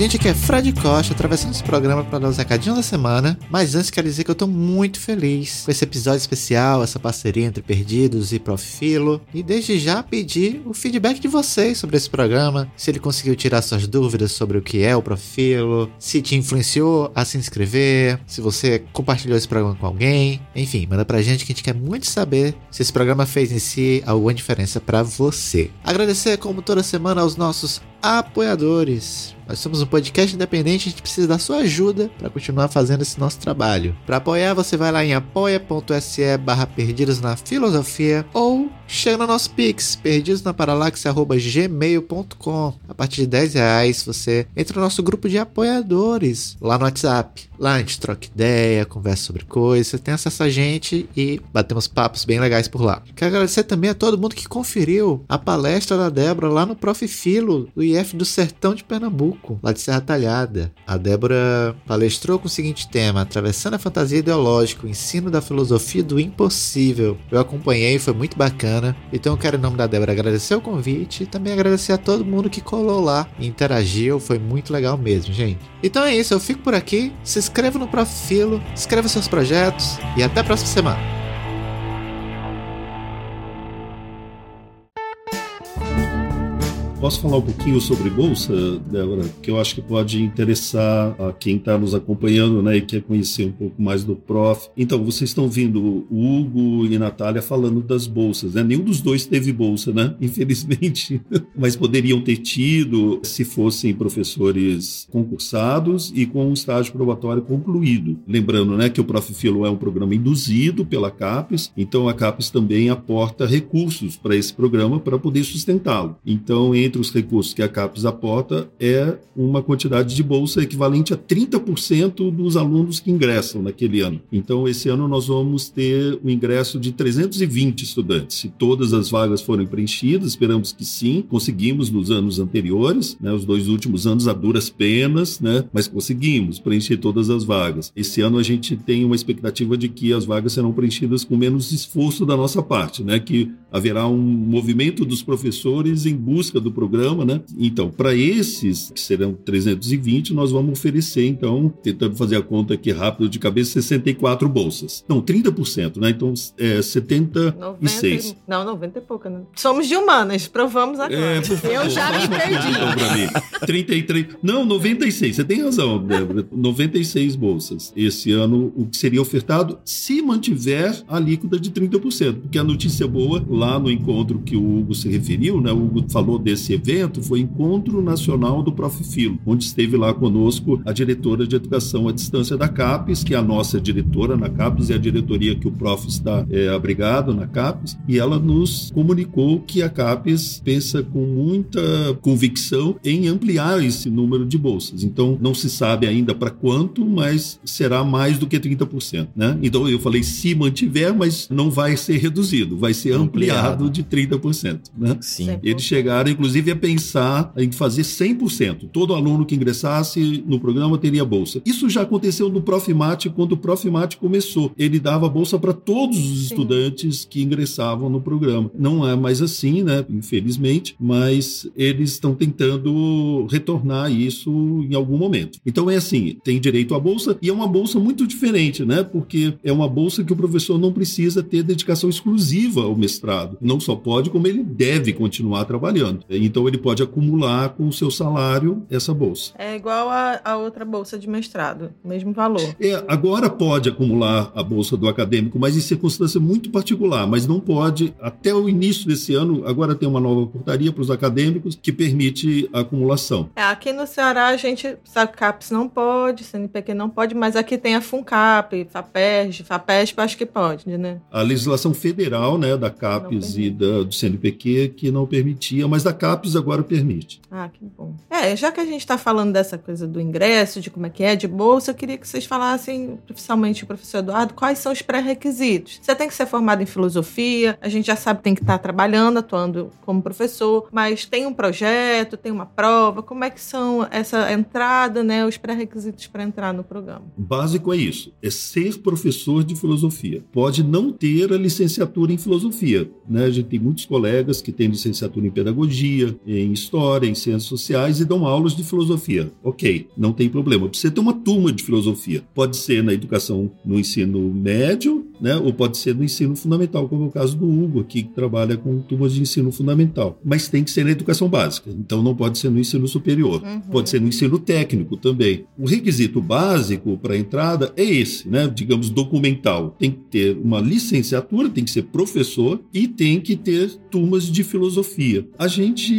A: Gente, aqui é Fred Costa, atravessando esse programa para dar os recadinhos da semana. Mas antes quero dizer que eu tô muito feliz com esse episódio especial, essa parceria entre Perdidos e Profilo. E desde já pedir o feedback de vocês sobre esse programa, se ele conseguiu tirar suas dúvidas sobre o que é o Profilo, se te influenciou a se inscrever, se você compartilhou esse programa com alguém. Enfim, manda pra gente que a gente quer muito saber se esse programa fez em si alguma diferença para você. Agradecer, como toda semana, aos nossos apoiadores. Nós somos um podcast independente, a gente precisa da sua ajuda para continuar fazendo esse nosso trabalho. Para apoiar, você vai lá em apoia.se barra perdidos na filosofia ou chega no nosso Pix, perdidosnaparalaxe.gmail.com. A partir de 10 reais você entra no nosso grupo de apoiadores lá no WhatsApp. Lá a gente troca ideia, conversa sobre coisas, tem acesso a gente e batemos papos bem legais por lá. Quero agradecer também a todo mundo que conferiu a palestra da Débora lá no Prof. Filo do IF do Sertão de Pernambuco, lá de Serra Talhada. A Débora palestrou com o seguinte tema: Atravessando a fantasia ideológica, o ensino da filosofia do impossível. Eu acompanhei, foi muito bacana. Então eu quero, em nome da Débora, agradecer o convite e também agradecer a todo mundo que colou lá interagiu. Foi muito legal mesmo, gente. Então é isso, eu fico por aqui. Se inscreva no Profilo, escreva seus projetos e até a próxima semana.
C: Posso falar um pouquinho sobre bolsa, Débora? Que eu acho que pode interessar a quem está nos acompanhando, né, e quer conhecer um pouco mais do prof. Então, vocês estão vindo o Hugo e Natália falando das bolsas, né? Nenhum dos dois teve bolsa, né? Infelizmente. Mas poderiam ter tido se fossem professores concursados e com um estágio probatório concluído. Lembrando, né, que o Prof. Filo é um programa induzido pela CAPES, então a CAPES também aporta recursos para esse programa para poder sustentá-lo. Então, entre entre os recursos que a CAPES aporta é uma quantidade de bolsa equivalente a 30% dos alunos que ingressam naquele ano. Então, esse ano nós vamos ter o ingresso de 320 estudantes. Se todas as vagas forem preenchidas, esperamos que sim, conseguimos nos anos anteriores, né, os dois últimos anos a duras penas, né, mas conseguimos preencher todas as vagas. Esse ano a gente tem uma expectativa de que as vagas serão preenchidas com menos esforço da nossa parte, né, que haverá um movimento dos professores em busca do programa, né? Então, para esses, que serão 320, nós vamos oferecer, então, tentando fazer a conta aqui rápido de cabeça, 64 bolsas. Não, 30%, né? Então, é 76.
B: 90, não, 90 é pouca, né? Somos de humanas, provamos agora. É, por
D: favor, Eu já me perdi.
C: Então, mim. 33. Não, 96. Você tem razão, Débora. 96 bolsas. Esse ano, o que seria ofertado se mantiver a alíquota de 30%. Porque a notícia boa, lá no encontro que o Hugo se referiu, né? O Hugo falou desse esse evento foi Encontro Nacional do Prof. Filo, onde esteve lá conosco a diretora de Educação à Distância da CAPES, que é a nossa diretora na CAPES, é a diretoria que o prof está é, abrigado na CAPES, e ela nos comunicou que a CAPES pensa com muita convicção em ampliar esse número de bolsas. Então, não se sabe ainda para quanto, mas será mais do que 30%. Né? Então, eu falei se mantiver, mas não vai ser reduzido, vai ser ampliado, ampliado de 30%. Né?
E: Sim.
C: Eles chegaram, inclusive, a pensar em fazer 100%. Todo aluno que ingressasse no programa teria bolsa. Isso já aconteceu no Profimate quando o Profimate começou. Ele dava bolsa para todos os Sim. estudantes que ingressavam no programa. Não é mais assim, né? Infelizmente, mas eles estão tentando retornar isso em algum momento. Então é assim, tem direito à bolsa e é uma bolsa muito diferente, né? Porque é uma bolsa que o professor não precisa ter dedicação exclusiva ao mestrado. Não só pode, como ele deve continuar trabalhando. Então ele pode acumular com o seu salário essa bolsa.
B: É igual a, a outra bolsa de mestrado, mesmo valor.
C: É, agora pode acumular a bolsa do acadêmico, mas em circunstância muito particular, mas não pode até o início desse ano, agora tem uma nova portaria para os acadêmicos que permite a acumulação.
B: É, aqui no Ceará a gente sabe que CAPES não pode, CNPq não pode, mas aqui tem a FUNCAP, FAPERJ, FAPESP, acho que pode, né?
C: A legislação federal, né, da CAPES e da, do CNPq que não permitia, mas da CAPES agora permite.
B: Ah, que bom. É, já que a gente está falando dessa coisa do ingresso, de como é que é, de bolsa, eu queria que vocês falassem, oficialmente, professor Eduardo, quais são os pré-requisitos. Você tem que ser formado em filosofia, a gente já sabe que tem que estar trabalhando, atuando como professor, mas tem um projeto, tem uma prova, como é que são essa entrada, né, os pré-requisitos para entrar no programa?
C: O básico é isso, é ser professor de filosofia. Pode não ter a licenciatura em filosofia, né? A gente tem muitos colegas que têm licenciatura em pedagogia, em história, em ciências sociais e dão aulas de filosofia. Ok, não tem problema. Precisa ter uma turma de filosofia. Pode ser na educação, no ensino médio, né? ou pode ser no ensino fundamental, como é o caso do Hugo aqui, que trabalha com turmas de ensino fundamental. Mas tem que ser na educação básica, então não pode ser no ensino superior. Uhum. Pode ser no ensino técnico também. O requisito básico para a entrada é esse, né? digamos, documental. Tem que ter uma licenciatura, tem que ser professor e tem que ter turmas de filosofia. A gente,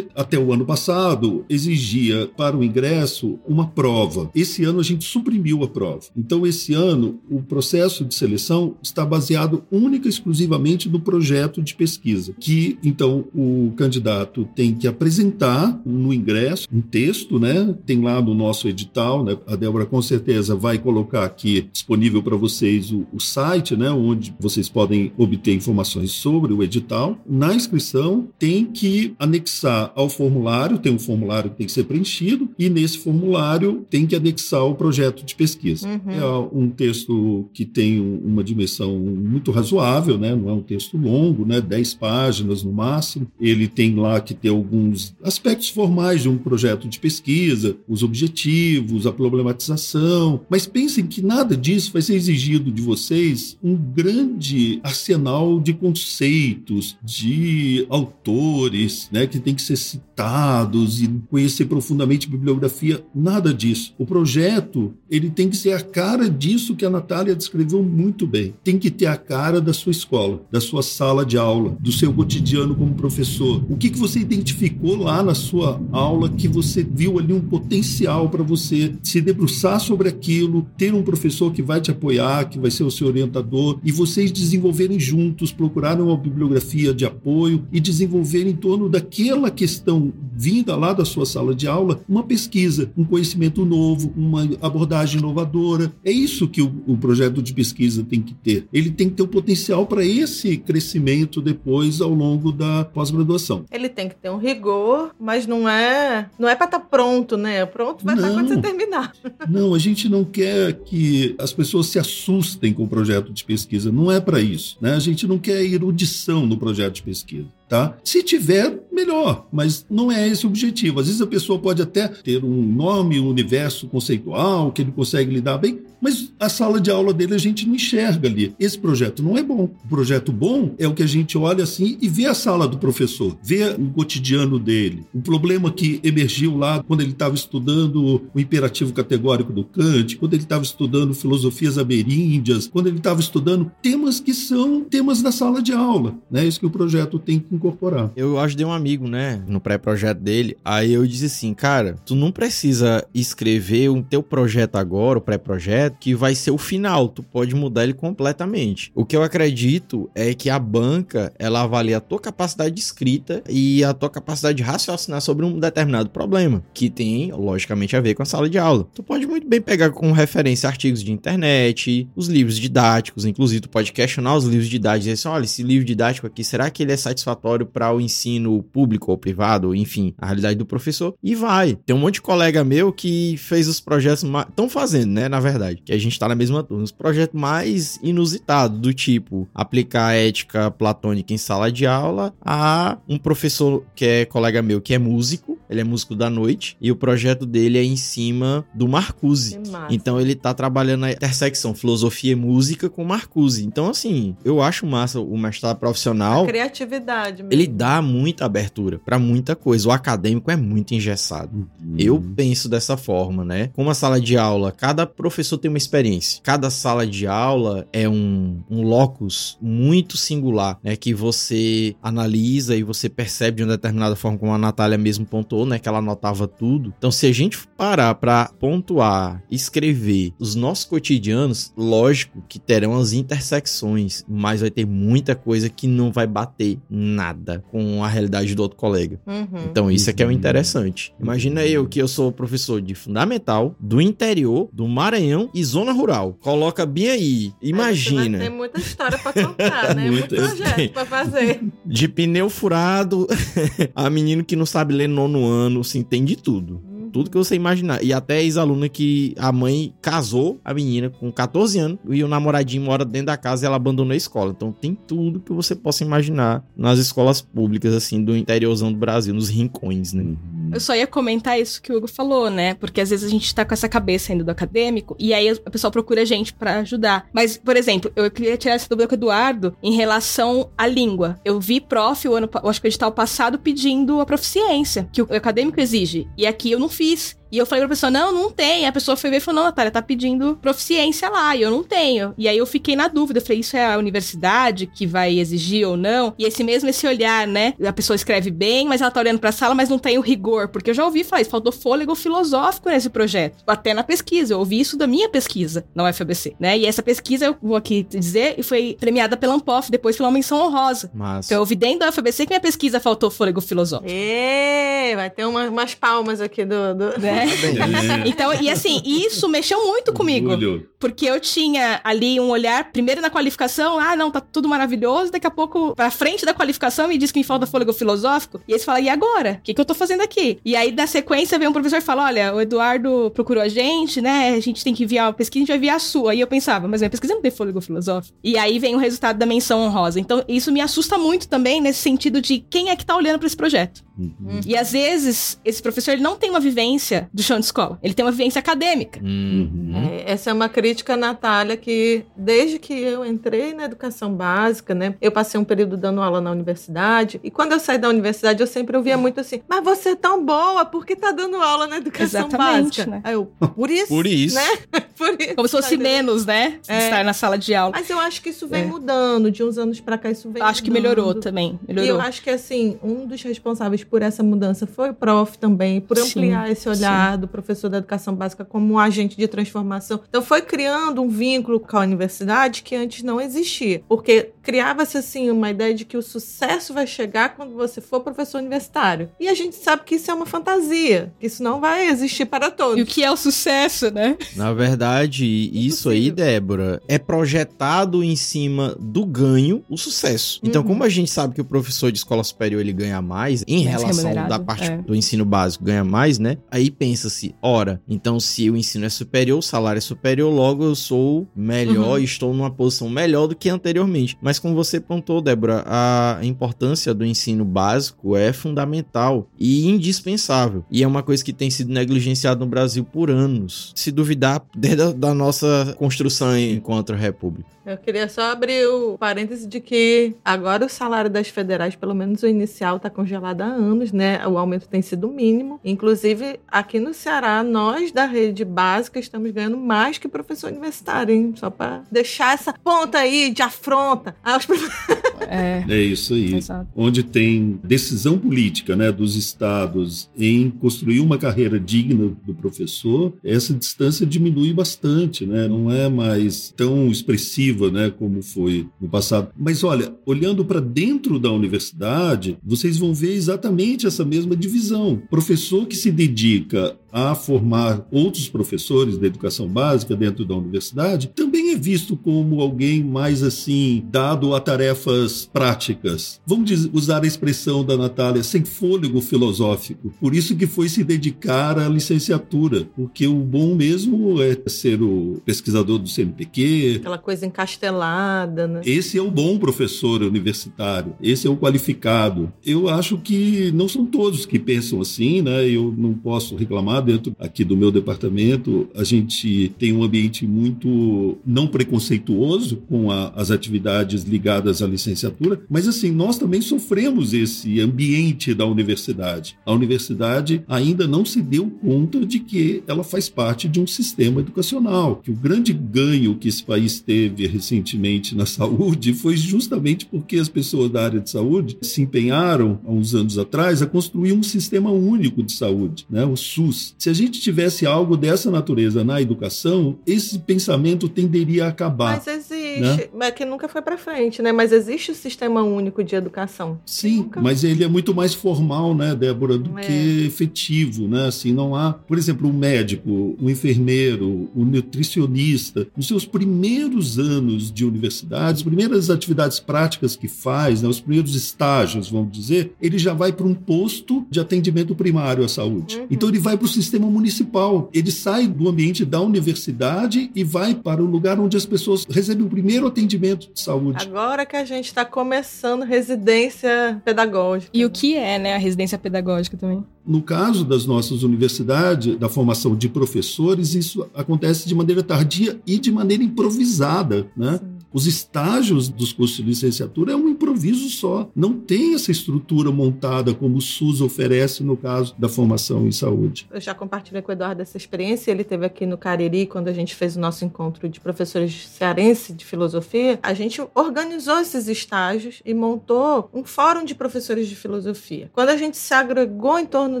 C: até o ano passado, exigia para o ingresso uma prova. Esse ano a gente suprimiu a prova. Então, esse ano, o processo de seleção está baseado única e exclusivamente no projeto de pesquisa, que então o candidato tem que apresentar no ingresso um texto, né? Tem lá no nosso edital, né? A Débora com certeza vai colocar aqui disponível para vocês o, o site, né? Onde vocês podem obter informações sobre o edital. Na inscrição tem que anexar ao formulário, tem um formulário que tem que ser preenchido e nesse formulário tem que anexar o projeto de pesquisa. Uhum. É um texto que tem uma dimensão dimensão muito razoável, né? não é um texto longo, né? 10 páginas no máximo. Ele tem lá que ter alguns aspectos formais de um projeto de pesquisa, os objetivos, a problematização. Mas pensem que nada disso vai ser exigido de vocês um grande arsenal de conceitos, de autores, né? que tem que ser citados e conhecer profundamente bibliografia. Nada disso. O projeto ele tem que ser a cara disso que a Natália descreveu muito bem tem que ter a cara da sua escola, da sua sala de aula, do seu cotidiano como professor. O que, que você identificou lá na sua aula que você viu ali um potencial para você se debruçar sobre aquilo, ter um professor que vai te apoiar, que vai ser o seu orientador, e vocês desenvolverem juntos, procurarem uma bibliografia de apoio e desenvolver em torno daquela questão vinda lá da sua sala de aula uma pesquisa, um conhecimento novo, uma abordagem inovadora. É isso que o, o projeto de pesquisa tem que ter. Ele tem que ter o potencial para esse crescimento depois ao longo da pós-graduação.
B: Ele tem que ter um rigor, mas não é, não é para estar tá pronto, né? Pronto vai estar tá quando você terminar.
C: Não, a gente não quer que as pessoas se assustem com o projeto de pesquisa. Não é para isso, né? A gente não quer erudição no projeto de pesquisa. Tá? Se tiver, melhor, mas não é esse o objetivo. Às vezes a pessoa pode até ter um nome, um universo conceitual que ele consegue lidar bem, mas a sala de aula dele a gente não enxerga ali. Esse projeto não é bom. O projeto bom é o que a gente olha assim e vê a sala do professor, vê o cotidiano dele, o problema que emergiu lá quando ele estava estudando o imperativo categórico do Kant, quando ele estava estudando filosofias ameríndias, quando ele estava estudando temas que são temas da sala de aula. Né? Isso que o projeto tem que incorporar.
E: Eu ajudei um amigo, né, no pré-projeto dele. Aí eu disse assim, cara, tu não precisa escrever o teu projeto agora, o pré-projeto, que vai ser o final. Tu pode mudar ele completamente. O que eu acredito é que a banca, ela avalia a tua capacidade de escrita e a tua capacidade de raciocinar sobre um determinado problema, que tem, logicamente, a ver com a sala de aula. Tu pode muito bem pegar como referência artigos de internet, os livros didáticos, inclusive tu pode questionar os livros didáticos e dizer assim, olha, esse livro didático aqui, será que ele é satisfatório para o ensino público ou privado, enfim, a realidade do professor? E vai. Tem um monte de colega meu que fez os projetos, estão fazendo, né, na verdade, que a gente tá na mesma turma, os projetos mais inusitados, do tipo aplicar a ética platônica em sala de aula a um professor que é colega meu que é músico, ele é músico da noite, e o projeto dele é em cima do Marcuse. Então ele tá trabalhando a intersecção filosofia e música com Marcuse. Então, assim, eu acho massa o mestrado profissional.
B: A criatividade mesmo.
E: Ele dá muita abertura para muita coisa. O acadêmico é muito engessado.
C: Uhum.
E: Eu penso dessa forma, né? Como a sala de aula, cada professor tem uma experiência. Cada sala de aula é um, um locus muito singular, né? Que você analisa e você percebe de uma determinada forma, como a Natália mesmo pontuou, né? Que ela anotava tudo. Então, se a gente parar para pontuar, escrever os nossos cotidianos, lógico que terão as intersecções, mas vai ter muita coisa que não vai bater nada com a realidade do outro colega.
B: Uhum.
E: Então, isso é que é o interessante. Imagina eu que eu sou professor de fundamental, do interior, do Maranhão e zona rural. Coloca bem aí. Imagina.
B: Tem muita história pra contar, né? Muito
C: Muita-
B: projeto pra fazer.
E: De pneu furado, a menino que não sabe ler nono ano, assim, tem de tudo. Tudo que você imaginar. E até ex-aluna que a mãe casou a menina com 14 anos e o namoradinho mora dentro da casa e ela abandonou a escola. Então tem tudo que você possa imaginar nas escolas públicas, assim, do interiorzão do Brasil, nos rincões, né?
D: Eu só ia comentar isso que o Hugo falou, né? Porque às vezes a gente tá com essa cabeça ainda do acadêmico e aí a pessoa procura a gente pra ajudar. Mas, por exemplo, eu queria tirar essa dúvida com o Eduardo em relação à língua. Eu vi prof, o ano, acho que o edital passado, pedindo a proficiência, que o acadêmico exige. E aqui eu não fiz. fees E eu falei pra pessoa, não, não tem. A pessoa foi ver e falou, não, Natália, tá pedindo proficiência lá, e eu não tenho. E aí eu fiquei na dúvida, eu falei, isso é a universidade que vai exigir ou não? E esse mesmo, esse olhar, né? A pessoa escreve bem, mas ela tá olhando pra sala, mas não tem o rigor. Porque eu já ouvi falar isso, faltou fôlego filosófico nesse projeto. Até na pesquisa, eu ouvi isso da minha pesquisa na UFABC, né? E essa pesquisa, eu vou aqui te dizer, foi premiada pela Ampof, depois pela menção honrosa.
E: Mas.
D: Então eu ouvi dentro da UFABC que minha pesquisa faltou fôlego filosófico.
B: Ê, vai ter uma- umas palmas aqui do. do...
D: Né?
C: É.
D: Então, e assim, isso mexeu muito comigo.
C: Orgulho.
D: Porque eu tinha ali um olhar, primeiro na qualificação, ah, não, tá tudo maravilhoso, daqui a pouco, pra frente da qualificação, me diz que me falta fôlego filosófico. E aí você fala, e agora? O que, que eu tô fazendo aqui? E aí, na sequência, vem um professor e fala: olha, o Eduardo procurou a gente, né? A gente tem que enviar uma pesquisa, a gente vai enviar a sua. E eu pensava, mas minha pesquisa não tem fôlego filosófico. E aí vem o resultado da menção honrosa. Então, isso me assusta muito também, nesse sentido de quem é que tá olhando pra esse projeto.
C: Uhum.
D: E às vezes, esse professor ele não tem uma vivência do chão de escola, ele tem uma vivência acadêmica.
E: Uhum.
B: É, essa é uma crítica, Natália, que desde que eu entrei na educação básica, né? Eu passei um período dando aula na universidade. E quando eu saí da universidade, eu sempre ouvia muito assim: Mas você é tão boa, por que tá dando aula na educação
D: Exatamente,
B: básica?
D: né?
B: Aí eu, por isso.
E: Por isso.
B: Né? Por isso.
D: Como se fosse
B: tá
D: menos, né? de
B: É.
D: Estar na sala de aula.
B: Mas eu acho que isso vem
D: É.
B: mudando. De uns anos pra cá, isso vem
D: Acho que
B: mudando.
D: melhorou também.
B: E eu
D: Melhorou.
B: acho que, assim, um dos responsáveis por essa mudança foi o prof também, por
D: Sim,
B: ampliar esse olhar do professor da educação básica como um agente de transformação. Então, foi criando um vínculo com a universidade que antes não existia. Porque criava-se, assim, uma ideia de que o sucesso vai chegar quando você for professor universitário. E a gente sabe que isso é uma fantasia, que isso não vai existir para todos.
D: E o que é o sucesso, né?
E: Na verdade, isso aí. Débora, é projetado em cima do ganho o sucesso. Então,
B: Uhum.
E: como a gente sabe que o professor de escola superior ele ganha mais, em
D: Mais
E: relação da parte
D: é.
E: do ensino básico ganha mais, né? Aí pensa-se, ora, então se o ensino é superior, o salário é superior, logo eu sou melhor,
B: Uhum.
E: estou numa posição melhor do que anteriormente. Mas como você pontou, Débora, a importância do ensino básico é fundamental e indispensável. E é uma coisa que tem sido negligenciada no Brasil por anos. Se duvidar, desde a da nossa construção enquanto república.
B: Eu queria só abrir o parêntese de que agora o salário das federais, pelo menos o inicial, está congelado há anos, né? O aumento tem sido mínimo. Inclusive, aqui no Ceará, nós da rede básica estamos ganhando mais que professor universitário, hein? Só para deixar essa ponta aí de afronta aos professores.
C: É, é isso aí. Exato. Onde tem decisão política né, dos estados em construir uma carreira digna do professor, essa distância diminui bastante, né? não é mais tão expressiva né, como foi no passado. Mas olha, olhando para dentro da universidade, vocês vão ver exatamente essa mesma divisão. Professor que se dedica a formar outros professores da educação básica dentro da universidade, também é visto como alguém mais assim, dado a tarefas práticas. Vamos usar a expressão da Natália, sem fôlego filosófico. Por isso que foi se dedicar à licenciatura, porque o bom mesmo é ser o pesquisador do CNPq.
B: Aquela coisa encastelada, né?
C: Esse é o bom professor universitário, esse é o qualificado. Eu acho que não são todos que pensam assim, né? Eu não posso reclamar dentro aqui do meu departamento, a gente tem um ambiente muito não preconceituoso com a, as atividades ligadas à licenciatura, mas assim, nós também sofremos esse ambiente da universidade. A universidade ainda não se deu conta de que ela faz parte de um sistema educacional, que o grande ganho que esse país teve recentemente na saúde foi justamente porque as pessoas da área de saúde se empenharam, há uns anos atrás, a construir um sistema único de saúde, né? o SUS. Se a gente tivesse algo dessa natureza na educação, esse pensamento tenderia a acabar.
B: Mas existe, né? mas que nunca foi para frente, né? Mas existe o sistema único de educação.
C: Sim, nunca... mas ele é muito mais formal, né, Débora, do é. que efetivo, né? Assim, não há, por exemplo, um médico, um enfermeiro, um nutricionista, nos seus primeiros anos de universidade, as primeiras atividades práticas que faz, né, os primeiros estágios, vamos dizer, ele já vai para um posto de atendimento primário à saúde. Uhum. Então ele vai para o sistema municipal. Ele sai do ambiente da universidade e vai para o lugar onde as pessoas recebem o primeiro atendimento de saúde.
B: Agora que a gente está começando residência pedagógica.
D: E o que é, né, a residência pedagógica também?
C: No caso das nossas universidades, da formação de professores, isso acontece de maneira tardia e de maneira improvisada, né? Sim. Os estágios dos cursos de licenciatura é um improviso só. Não tem essa estrutura montada como o SUS oferece no caso da formação em saúde.
B: Eu já compartilhei com o Eduardo essa experiência. Ele teve aqui no Cariri, quando a gente fez o nosso encontro de professores cearense de filosofia. A gente organizou esses estágios e montou um fórum de professores de filosofia. Quando a gente se agregou em torno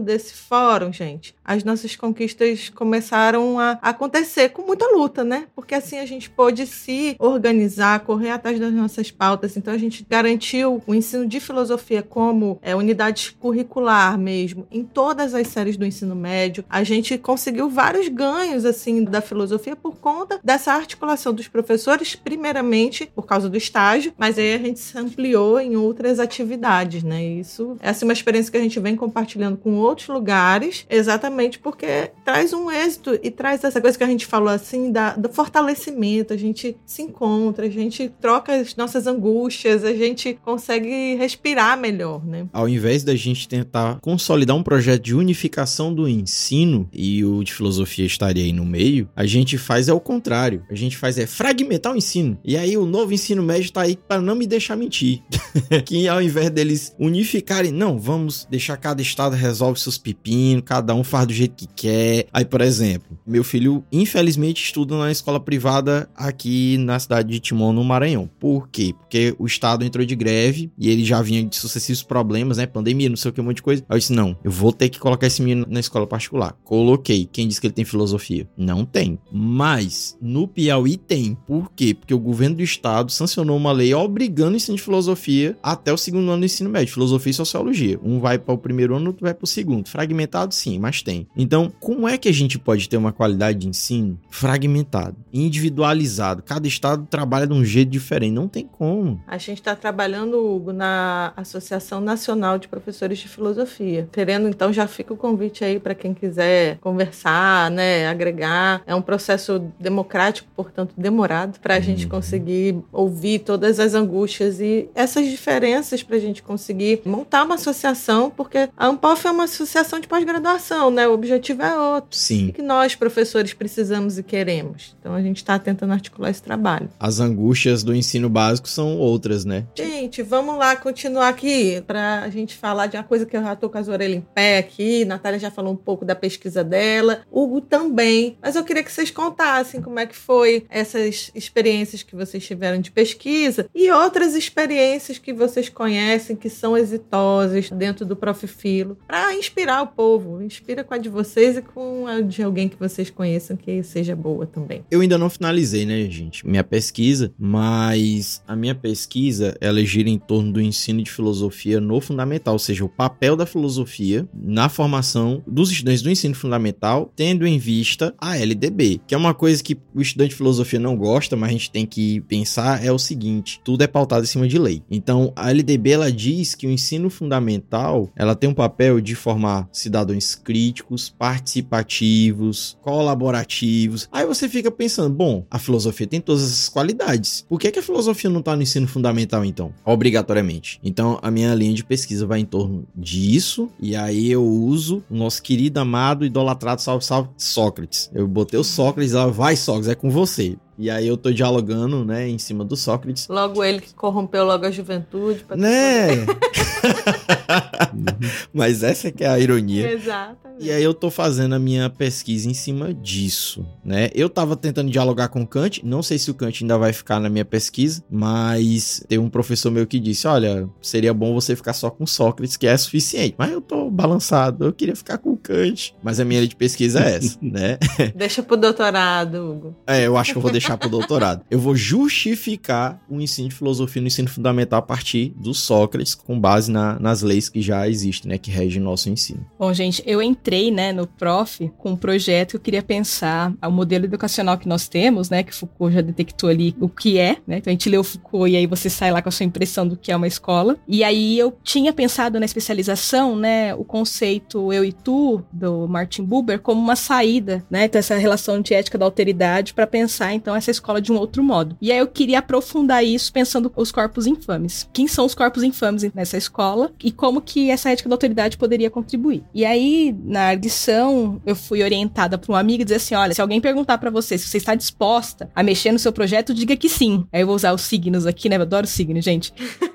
B: desse fórum, gente, as nossas conquistas começaram a acontecer com muita luta, né? Porque assim a gente pôde se organizar pesquisar, correr atrás das nossas pautas. Então a gente garantiu o ensino de filosofia como é, unidade curricular mesmo em todas as séries do ensino médio. A gente conseguiu vários ganhos assim da filosofia por conta dessa articulação dos professores, primeiramente por causa do estágio, mas aí a gente se ampliou em outras atividades, né? Isso é assim, uma experiência que a gente vem compartilhando com outros lugares, exatamente porque traz um êxito e traz essa coisa que a gente falou assim da, do fortalecimento. A gente se encontra, gente troca as nossas angústias, a gente consegue respirar melhor, né?
E: Ao invés da gente tentar consolidar um projeto de unificação do ensino, e o de filosofia estaria aí no meio, a gente faz é o contrário. A gente faz é fragmentar o ensino. E aí o novo ensino médio tá aí para não me deixar mentir. que ao invés deles unificarem, não, vamos deixar cada estado resolve seus pepinos, cada um faz do jeito que quer. Aí, por exemplo, meu filho infelizmente estuda na escola privada aqui na cidade de No Maranhão. Por quê? Porque o Estado entrou de greve e ele já vinha de sucessivos problemas, né? Pandemia, não sei o que, um monte de coisa. Aí eu disse: não, eu vou ter que colocar esse menino na escola particular. Coloquei. Quem disse que ele tem filosofia? Não tem. Mas no Piauí tem. Por quê? Porque o governo do Estado sancionou uma lei obrigando o ensino de filosofia até o segundo ano do ensino médio, filosofia e sociologia. Um vai para o primeiro ano, outro vai para o segundo. Fragmentado, sim, mas tem. Então, como é que a gente pode ter uma qualidade de ensino fragmentado, individualizado? Cada estado trabalha de um jeito diferente. Não tem como.
B: A gente está trabalhando, Hugo, na Associação Nacional de Professores de Filosofia. Querendo, então, já fica o convite aí para quem quiser conversar, né, agregar. É um processo democrático, portanto, demorado, para a uhum. gente conseguir ouvir todas as angústias e essas diferenças para a gente conseguir montar uma associação, porque a Ampof é uma associação de pós-graduação, né? O objetivo é outro.
E: Sim.
B: E que nós, professores, precisamos e queremos. Então, a gente está tentando articular esse trabalho.
E: As angústias angústias do ensino básico são outras, né?
B: Gente, vamos lá continuar aqui pra gente falar de uma coisa que eu já tô com as orelhas em pé aqui. Natália já falou um pouco da pesquisa dela, Hugo também. Mas eu queria que vocês contassem como é que foi essas experiências que vocês tiveram de pesquisa e outras experiências que vocês conhecem que são exitosas dentro do Prof. Filo, para inspirar o povo. Inspira com a de vocês e com a de alguém que vocês conheçam que seja boa também.
E: Eu ainda não finalizei, né, gente, minha pesquisa, mas a minha pesquisa, ela gira em torno do ensino de filosofia no fundamental, ou seja, o papel da filosofia na formação dos estudantes do ensino fundamental, tendo em vista a LDB, que é uma coisa que o estudante de filosofia não gosta, mas a gente tem que pensar é o seguinte, tudo é pautado em cima de lei. Então, a LDB ela diz que o ensino fundamental, ela tem um papel de formar cidadãos críticos, participativos, colaborativos. Aí você fica pensando, bom, a filosofia tem todas essas qualidades. Por que, que a filosofia não está no ensino fundamental então? Obrigatoriamente. Então, a minha linha de pesquisa vai em torno disso, e aí eu uso o nosso querido, amado, idolatrado, salve, salve, Sócrates. Eu botei o Sócrates lá, vai Sócrates, é com você. E aí eu tô dialogando, né, em cima do Sócrates.
B: Logo ele que corrompeu logo a juventude.
E: Né? Mas essa que é a ironia.
B: Exatamente.
E: E aí eu tô fazendo a minha pesquisa em cima disso, né? Eu tava tentando dialogar com o Kant, não sei se o Kant ainda vai ficar na minha pesquisa, mas tem um professor meu que disse, olha, seria bom você ficar só com Sócrates, que é suficiente. Mas eu tô balançado, eu queria ficar com o Kant. Mas a minha linha de pesquisa é essa, né?
B: Deixa pro doutorado, Hugo.
E: É, eu acho que eu vou deixar pro doutorado. Eu vou justificar o ensino de filosofia no ensino fundamental a partir do Sócrates, com base na- nas leis que já existem, né, que regem nosso ensino.
D: Bom, gente, eu entrei, né, no Prof com um projeto que eu queria pensar o modelo educacional que nós temos, né, que Foucault já detectou ali o que é, né? Então a gente o Foucault e aí você sai lá com a sua impressão do que é uma escola. E aí eu tinha pensado na especialização, né, o conceito eu e tu do Martin Buber como uma saída, né? Então essa relação de ética da alteridade para pensar então essa escola de um outro modo. E aí eu queria aprofundar isso pensando os corpos infames. Quem são os corpos infames nessa escola e como que essa ética da autoridade poderia contribuir. E aí, na arguição, eu fui orientada por um amigo e dizer assim: olha, se alguém perguntar pra você se você está disposta a mexer no seu projeto, diga que sim. Aí eu vou usar os signos aqui, né? Eu adoro signo, gente.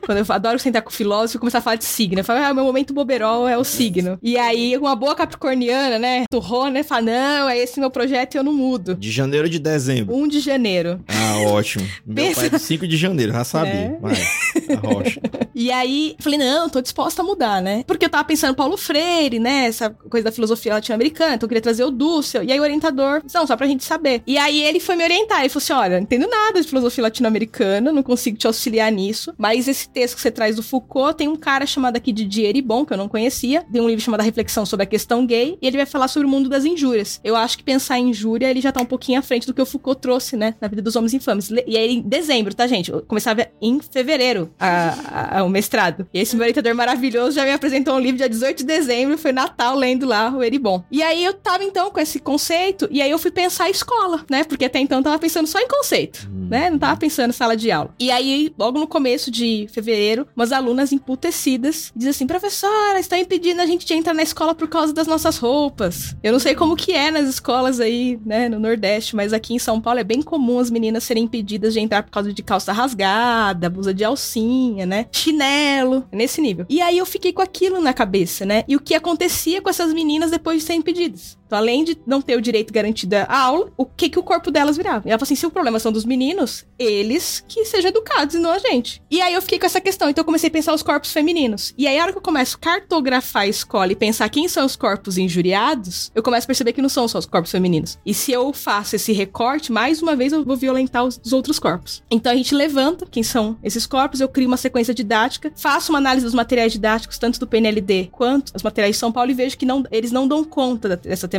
D: Quando eu adoro sentar com o filósofo e começar a falar de signo. Eu falo, ah, meu momento boberol é o signo. E aí, uma boa capricorniana, né? Turrou, né? Fala, não, é esse meu projeto e eu não mudo.
E: De janeiro ou de dezembro?
D: 1 de janeiro.
E: Ah, ótimo. Meu
D: Pensa-
E: pai é do 5 de janeiro, já sabia.
D: É.
E: Vai, a rocha.
D: E aí, falei, não, tô disposta a mudar, né? Porque eu tava pensando Paulo Freire, né? Essa coisa da filosofia latino-americana, então eu queria trazer o Dussel. E aí o orientador, não, só pra gente saber. E aí ele foi me orientar, ele falou assim, olha, não entendo nada de filosofia latino-americana, não consigo te auxiliar nisso, mas esse texto que você traz do Foucault, tem um cara chamado aqui de Didier Bon, que eu não conhecia, tem um livro chamado Reflexão sobre a Questão Gay, e ele vai falar sobre o mundo das injúrias. Eu acho que pensar em injúria, ele já tá um pouquinho à frente do que o Foucault trouxe, né, na vida dos homens infames. E aí em dezembro, tá, gente? Eu começava em fevereiro a- a- o mestrado. E esse meu orientador maravilhoso já me apresentou um livro dia 18 de dezembro, foi Natal lendo lá o Eribon. E aí eu tava então com esse conceito, e aí eu fui pensar a escola, né? Porque até então eu tava pensando só em conceito, né? Não tava pensando em sala de aula. E aí, logo no começo de fevereiro, umas alunas emputecidas dizem assim: professora, estão impedindo a gente de entrar na escola por causa das nossas roupas. Eu não sei como que é nas escolas aí, né, no Nordeste, mas aqui em São Paulo é bem comum as meninas serem impedidas de entrar por causa de calça rasgada, blusa de alcinha, né? Chinelo, nesse nível. E aí eu fiquei com aquilo na cabeça, né? E o que acontecia com essas meninas depois de serem impedidas? Então, além de não ter o direito garantido à aula, o que que o corpo delas virava? E ela falou assim: se o problema são dos meninos, eles que sejam educados e não a gente. E aí eu fiquei com essa questão. Então eu comecei a pensar os corpos femininos. E aí, a hora que eu começo a cartografar a escola e pensar quem são os corpos injuriados, eu começo a perceber que não são só os corpos femininos. E se eu faço esse recorte, mais uma vez eu vou violentar os, os outros corpos. Então a gente levanta quem são esses corpos, eu crio uma sequência didática, faço uma análise dos materiais didáticos, tanto do PNLD quanto os materiais de São Paulo, e vejo que não, eles não dão conta dessa temática.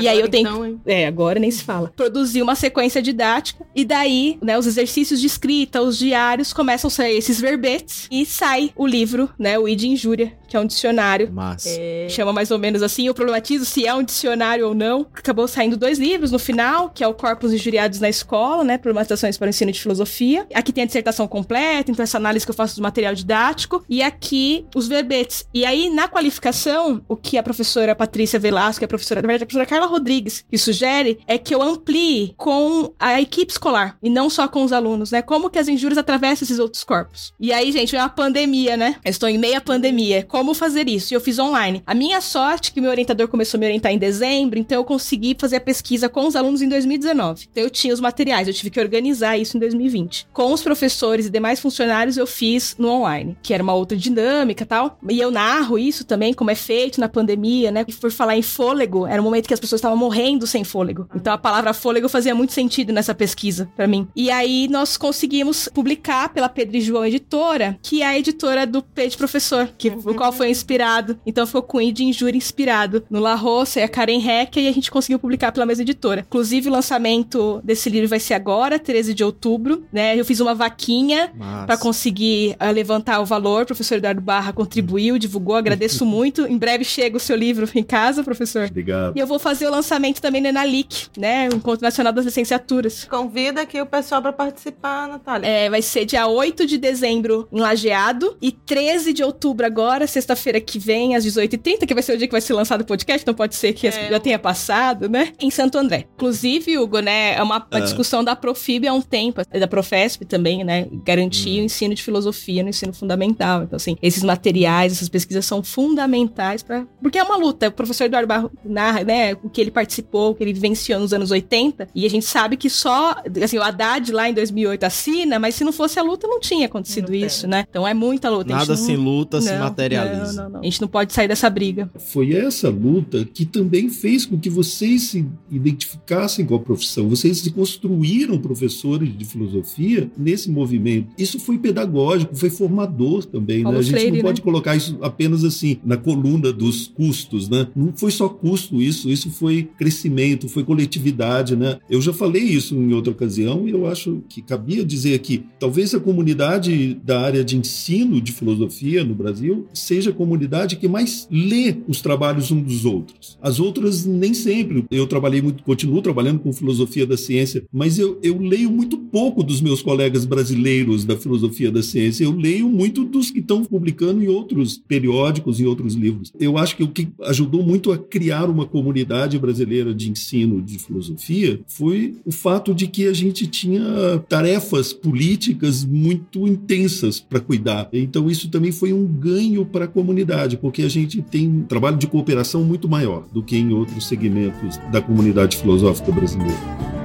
D: E aí eu tenho
B: então,
D: é, agora nem se fala. Produzir uma sequência didática e daí, né, os exercícios de escrita, os diários, começam a sair esses verbetes e sai o livro, né, o Id Injúria, que é um dicionário.
E: Mas.
B: É,
D: Chama mais ou menos assim, eu problematizo se é um dicionário ou não. Acabou saindo dois livros no final, que é o Corpos Injuriados na Escola, né? Problematizações para o ensino de filosofia. Aqui tem a dissertação completa, então essa análise que eu faço do material didático. E aqui os verbetes. E aí, na qualificação, o que a professora Patrícia Velasco, que é a professora, na verdade, verdade, a professora Carla Rodrigues, que sugere é que eu amplie com a equipe escolar e não só com os alunos, né? Como que as injúrias atravessam esses outros corpos. E aí, gente, é uma pandemia, né? Eu estou em meia pandemia. Como fazer isso? E eu fiz online. A minha sorte é que meu orientador começou a me orientar em dezembro, então eu consegui fazer a pesquisa com os alunos em 2019. Então eu tinha os materiais, eu tive que organizar isso em 2020. Com os professores e demais funcionários, eu fiz no online, que era uma outra dinâmica tal. E eu narro isso também, como é feito na pandemia, né? Por falar em fôlego, era um momento que as pessoas estavam morrendo sem fôlego. Então a palavra fôlego fazia muito sentido nessa pesquisa para mim. E aí nós conseguimos publicar pela Pedro e João Editora, que é a editora do Pede Professor, que o qual foi inspirado. Então ficou com o de Injúria inspirado no La Roça e a Karen Heck, e a gente conseguiu publicar pela mesma editora. Inclusive o lançamento desse livro vai ser agora, 13 de outubro, né? Eu fiz uma vaquinha para conseguir uh, levantar o valor. O professor Eduardo Barra contribuiu, divulgou, agradeço muito. Em breve chega o seu livro em casa, professor.
C: Obrigado.
D: E eu vou fazer o lançamento também no Enalic, né? O Encontro Nacional das Licenciaturas.
B: Convida aqui o pessoal para participar, Natália.
D: É, vai ser dia 8 de dezembro em Lajeado e 13 de outubro agora, sexta-feira que vem, às 18h30, que vai ser o dia que vai ser lançado o podcast, então pode ser que é. já tenha passado, né? Em Santo André. Inclusive, Hugo, né, é uma, uma ah. discussão da Profib há um tempo, da Profesp também, né? Garantir hum. o ensino de filosofia no ensino fundamental. Então, assim, esses materiais, essas pesquisas são fundamentais para Porque é uma luta. O professor Eduardo Barro narra, né, o que ele participou, o que ele vivenciou nos anos 80, e a gente sabe que só, assim, o Haddad lá em 2008 assina, mas se não fosse a luta, não tinha acontecido não isso, né? Então é muita luta.
E: Nada
D: não...
E: sem luta não, se materializa.
D: Não, não, não. A gente não pode sair dessa briga.
C: Foi essa luta que também fez com que vocês se identificassem com a profissão. Vocês se construíram professores de filosofia nesse movimento. Isso foi pedagógico, foi formador também. Né? A gente Freire, não pode né? colocar isso apenas assim na coluna dos custos, né? Não foi só custo isso, isso foi crescimento, foi coletividade, né? Eu já falei isso em outra ocasião e eu acho que cabia dizer aqui, talvez a comunidade da área de ensino de filosofia no Brasil seja a comunidade que mais lê os trabalhos uns dos outros. As outras nem sempre. Eu trabalhei muito, continuo trabalhando com filosofia da ciência, mas eu, eu leio muito pouco dos meus colegas brasileiros da filosofia da ciência. Eu leio muito dos que estão publicando em outros periódicos, em outros livros. Eu acho que o que ajudou muito a criar uma comunidade brasileira de ensino de filosofia foi o fato de que a gente tinha tarefas políticas muito intensas para cuidar. Então isso também foi um ganho para a comunidade, porque a gente tem um trabalho de cooperação muito maior do que em outros segmentos da comunidade filosófica brasileira.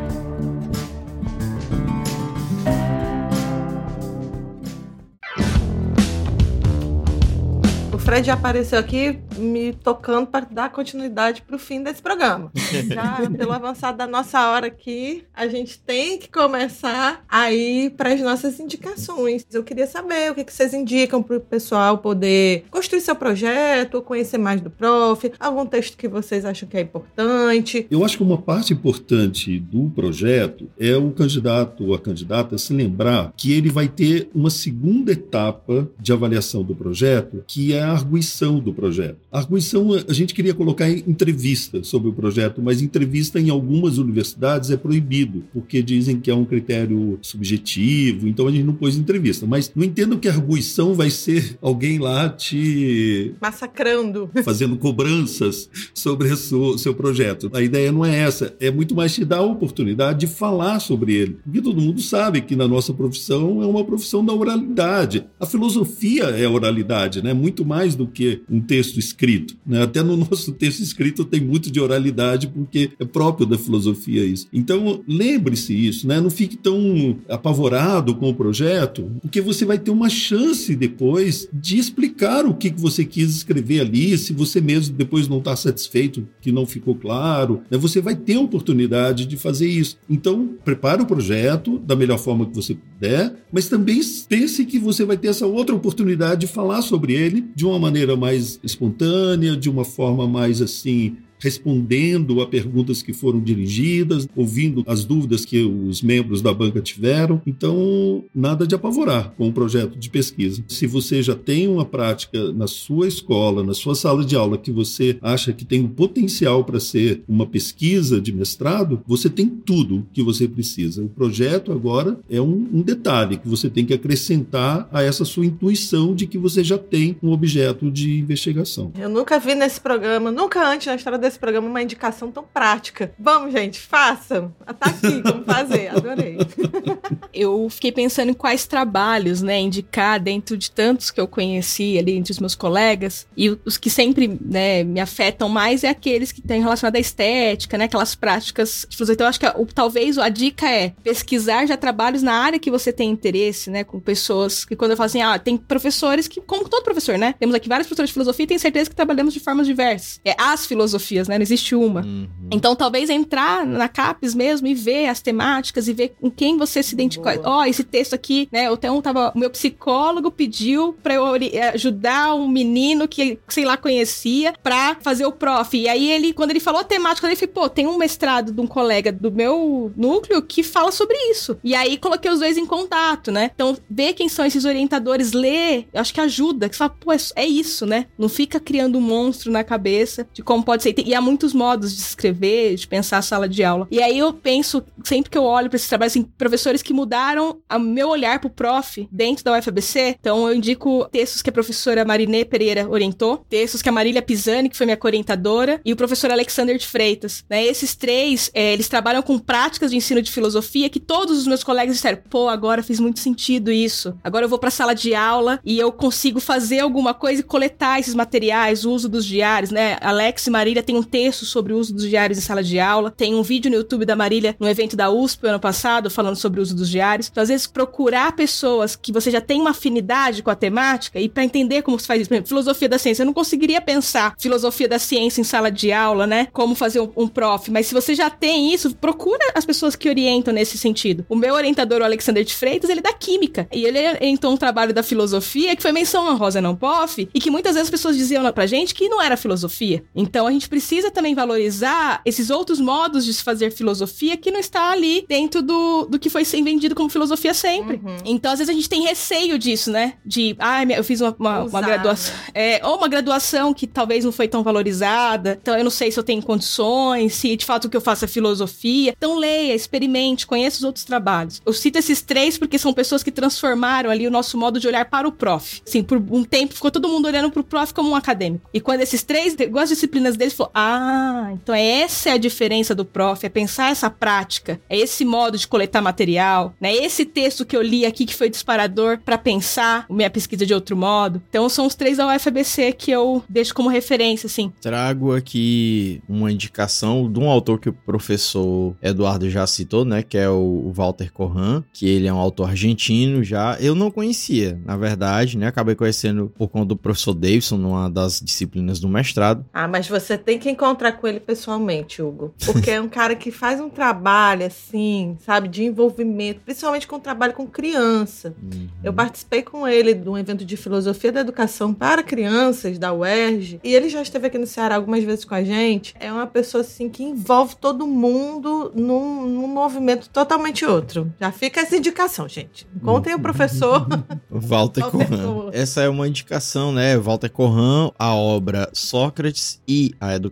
B: Fred já apareceu aqui me tocando para dar continuidade para o fim desse programa. Já pelo avançado da nossa hora aqui, a gente tem que começar a ir para as nossas indicações. Eu queria saber o que, que vocês indicam para o pessoal poder construir seu projeto, conhecer mais do prof, algum texto que vocês acham que é importante.
C: Eu acho que uma parte importante do projeto é o candidato ou a candidata se lembrar que ele vai ter uma segunda etapa de avaliação do projeto, que é a arguição do projeto. A arguição, a gente queria colocar em entrevista sobre o projeto, mas entrevista em algumas universidades é proibido, porque dizem que é um critério subjetivo, então a gente não pôs entrevista. Mas não entendo que a arguição vai ser alguém lá te.
B: massacrando.
C: fazendo cobranças sobre o seu, seu projeto. A ideia não é essa, é muito mais te dar a oportunidade de falar sobre ele. Porque todo mundo sabe que na nossa profissão é uma profissão da oralidade. A filosofia é oralidade, né? Muito mais mais do que um texto escrito. Né? Até no nosso texto escrito tem muito de oralidade, porque é próprio da filosofia isso. Então, lembre-se isso, né? não fique tão apavorado com o projeto, porque você vai ter uma chance depois de explicar o que você quis escrever ali, se você mesmo depois não está satisfeito, que não ficou claro, né? você vai ter a oportunidade de fazer isso. Então, prepare o projeto da melhor forma que você puder, mas também pense que você vai ter essa outra oportunidade de falar sobre ele de uma maneira mais espontânea, de uma forma mais assim respondendo a perguntas que foram dirigidas, ouvindo as dúvidas que os membros da banca tiveram. Então, nada de apavorar com o projeto de pesquisa. Se você já tem uma prática na sua escola, na sua sala de aula, que você acha que tem um potencial para ser uma pesquisa de mestrado, você tem tudo que você precisa. O projeto agora é um, um detalhe que você tem que acrescentar a essa sua intuição de que você já tem um objeto de investigação.
B: Eu nunca vi nesse programa, nunca antes na história desse desse programa uma indicação tão prática. Vamos, gente, façam. Tá aqui como fazer. Adorei.
D: eu fiquei pensando em quais trabalhos, né, indicar dentro de tantos que eu conheci ali entre os meus colegas. E os que sempre, né, me afetam mais é aqueles que têm relacionado à estética, né, aquelas práticas. Então, eu acho que o, talvez a dica é pesquisar já trabalhos na área que você tem interesse, né, com pessoas que quando eu falo assim, ah, tem professores que, como todo professor, né, temos aqui vários professores de filosofia e tenho certeza que trabalhamos de formas diversas. É as filosofias, né, não existe uma. Uhum. Então, talvez entrar na CAPES mesmo e ver as temáticas e ver com quem você se identifica. Ó, oh, esse texto aqui, né, eu tenho, tava, o meu psicólogo pediu para eu ajudar um menino que, sei lá, conhecia para fazer o prof. E aí ele, quando ele falou a temática, ele falou, pô, tem um mestrado de um colega do meu núcleo que fala sobre isso. E aí coloquei os dois em contato, né? Então, ver quem são esses orientadores, ler, eu acho que ajuda. Que você fala, pô, é, é isso, né? Não fica criando um monstro na cabeça de como pode ser. E há muitos modos de escrever, de pensar a sala de aula. E aí eu penso, sempre que eu olho para esse trabalho, assim, professores que mudaram o meu olhar pro prof dentro da UFABC. Então, eu indico textos que a professora Marinê Pereira orientou, textos que a Marília Pisani, que foi minha orientadora, e o professor Alexander de Freitas. Né? Esses três, é, eles trabalham com práticas de ensino de filosofia que todos os meus colegas disseram, pô, agora fez muito sentido isso. Agora eu vou pra sala de aula e eu consigo fazer alguma coisa e coletar esses materiais, o uso dos diários, né? Alex e Marília tem um texto sobre o uso dos diários em sala de aula, tem um vídeo no YouTube da Marília no evento da USP ano passado falando sobre o uso dos diários. Então, às vezes, procurar pessoas que você já tem uma afinidade com a temática e para entender como se faz isso. Por exemplo, filosofia da ciência. Eu não conseguiria pensar filosofia da ciência em sala de aula, né? Como fazer um, um prof. Mas se você já tem isso, procura as pessoas que orientam nesse sentido. O meu orientador, o Alexander de Freitas, ele é da química. E ele orientou um trabalho da filosofia que foi menção honrosa não POF e que muitas vezes as pessoas diziam pra gente que não era filosofia. Então a gente precisa também valorizar esses outros modos de se fazer filosofia que não está ali dentro do, do que foi vendido como filosofia sempre. Uhum. Então, às vezes, a gente tem receio disso, né? De, ah, eu fiz uma, uma, uma graduação. Né? É, ou uma graduação que talvez não foi tão valorizada. Então, eu não sei se eu tenho condições, se de fato o que eu faço é filosofia. Então, leia, experimente, conheça os outros trabalhos. Eu cito esses três porque são pessoas que transformaram ali o nosso modo de olhar para o prof. Assim, por um tempo ficou todo mundo olhando para o prof como um acadêmico. E quando esses três, igual as disciplinas deles, falou: ah, então essa é a diferença do prof, é pensar essa prática, é esse modo de coletar material, né? Esse texto que eu li aqui que foi disparador para pensar minha pesquisa de outro modo. Então são os três da UFABC que eu deixo como referência, assim.
E: Trago aqui uma indicação de um autor que o professor Eduardo já citou, né? Que é o Walter Corran, que ele é um autor argentino já. Eu não conhecia, na verdade, né? Acabei conhecendo por conta do professor Davidson, numa das disciplinas do mestrado.
B: Ah, mas você tem que encontrar com ele pessoalmente, Hugo. Porque é um cara que faz um trabalho, assim, sabe, de envolvimento, principalmente com o trabalho com criança. Uhum. Eu participei com ele de um evento de filosofia da educação para crianças da UERJ, e ele já esteve aqui no Ceará algumas vezes com a gente. É uma pessoa, assim, que envolve todo mundo num, num movimento totalmente outro. Já fica essa indicação, gente. Contem o professor.
E: Walter Corran. Essa é uma indicação, né? Walter Corran, a obra Sócrates e a Educação.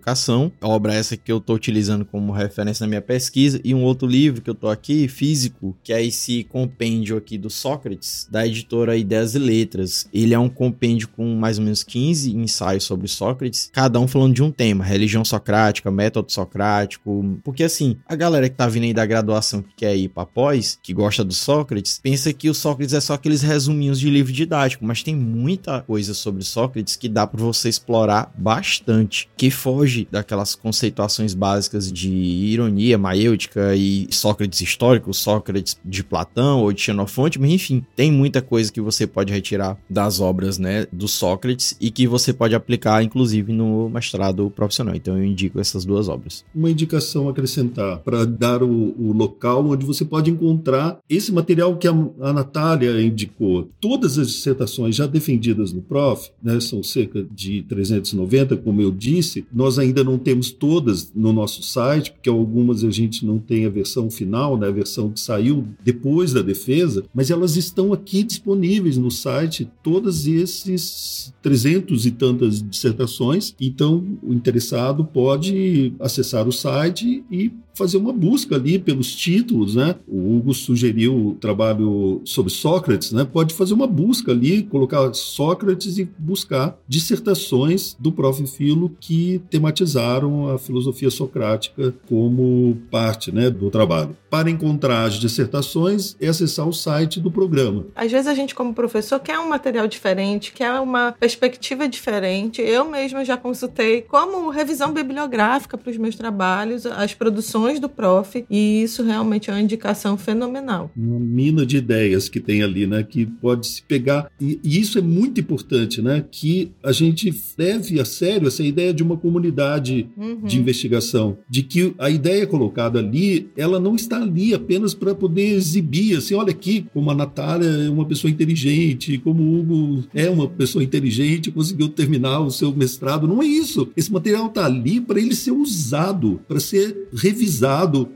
E: A obra essa que eu estou utilizando como referência na minha pesquisa. E um outro livro que eu estou aqui, físico, que é esse compêndio aqui do Sócrates, da editora Ideias e Letras. Ele é um compêndio com mais ou menos 15 ensaios sobre Sócrates, cada um falando de um tema: religião socrática, método socrático. Porque assim, a galera que tá vindo aí da graduação que quer ir pra pós, que gosta do Sócrates, pensa que o Sócrates é só aqueles resuminhos de livro didático, mas tem muita coisa sobre Sócrates que dá para você explorar bastante, que foge daquelas conceituações básicas de ironia maêutica e Sócrates histórico, Sócrates de Platão ou de Xenofonte, mas enfim, tem muita coisa que você pode retirar das obras, né, do Sócrates e que você pode aplicar inclusive no mestrado profissional. Então eu indico essas duas obras.
C: Uma indicação a acrescentar para dar o, o, local onde você pode encontrar esse material que a, a Natália indicou. Todas as dissertações já defendidas no Prof, né, são cerca de 390, como eu disse, nós ainda não temos todas no nosso site, porque algumas a gente não tem a versão final, né, a versão que saiu depois da defesa, mas elas estão aqui disponíveis no site, todas esses 300 e tantas dissertações. Então, o interessado pode acessar o site e fazer uma busca ali pelos títulos, né? O Hugo sugeriu o trabalho sobre Sócrates, né? Pode fazer uma busca ali, colocar Sócrates e buscar dissertações do Prof. Filo que tematizaram a filosofia socrática como parte, né, do trabalho. Para encontrar as dissertações, é acessar o site do programa.
B: Às vezes a gente, como professor, quer um material diferente, quer uma perspectiva diferente. Eu mesma já consultei como revisão bibliográfica para os meus trabalhos, as produções do prof, e isso realmente é uma indicação fenomenal.
C: Uma mina de ideias que tem ali, né? Que pode se pegar. E, e isso é muito importante, né? Que a gente leve a sério essa ideia de uma comunidade uhum. de investigação, de que a ideia colocada ali, ela não está ali apenas para poder exibir, assim, olha aqui, como a Natália é uma pessoa inteligente, como o Hugo é uma pessoa inteligente, conseguiu terminar o seu mestrado. Não é isso. Esse material está ali para ele ser usado, para ser revisado,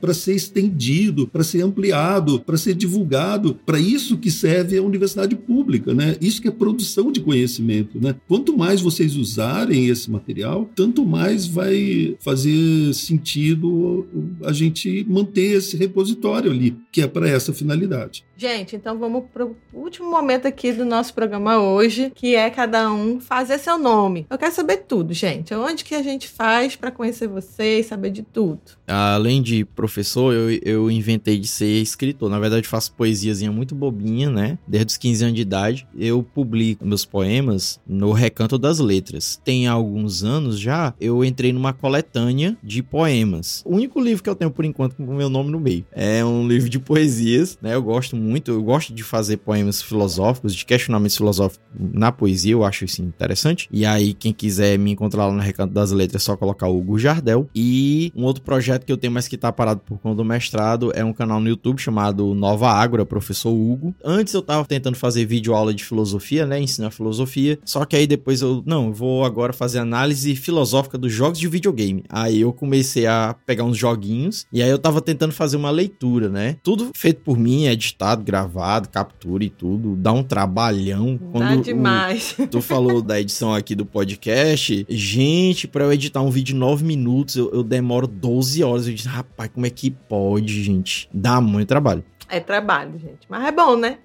C: para ser estendido, para ser ampliado, para ser divulgado. Para isso que serve a universidade pública, né? Isso que é produção de conhecimento, né? Quanto mais vocês usarem esse material, tanto mais vai fazer sentido a gente manter esse repositório ali, que é para essa finalidade.
B: Gente, então vamos para o último momento aqui do nosso programa hoje, que é cada um fazer seu nome. Eu quero saber tudo, gente. Onde que a gente faz para conhecer vocês, saber de tudo?
E: Além de professor, eu, eu inventei de ser escritor. Na verdade, faço poesiazinha muito bobinha, né? Desde os 15 anos de idade. Eu publico meus poemas no Recanto das Letras. Tem alguns anos já, eu entrei numa coletânea de poemas. O único livro que eu tenho por enquanto com o meu nome no meio. É um livro de poesias, né? Eu gosto muito muito, eu gosto de fazer poemas filosóficos, de questionamentos filosóficos na poesia, eu acho isso interessante. E aí, quem quiser me encontrar lá no Recanto das Letras, é só colocar o Hugo Jardel. E um outro projeto que eu tenho, mas que tá parado por conta do mestrado, é um canal no YouTube chamado Nova Ágora, Professor Hugo. Antes eu tava tentando fazer vídeo aula de filosofia, né, ensinar filosofia, só que aí depois eu, não, eu vou agora fazer análise filosófica dos jogos de videogame. Aí eu comecei a pegar uns joguinhos, e aí eu tava tentando fazer uma leitura, né? Tudo feito por mim, editado, gravado, captura e tudo, dá um trabalhão.
B: Quando dá demais.
E: O, tu falou da edição aqui do podcast, gente, para eu editar um vídeo de 9 minutos, eu, eu demoro 12 horas. Eu disse, rapaz, como é que pode, gente? Dá muito trabalho.
B: É trabalho, gente. Mas é bom, né?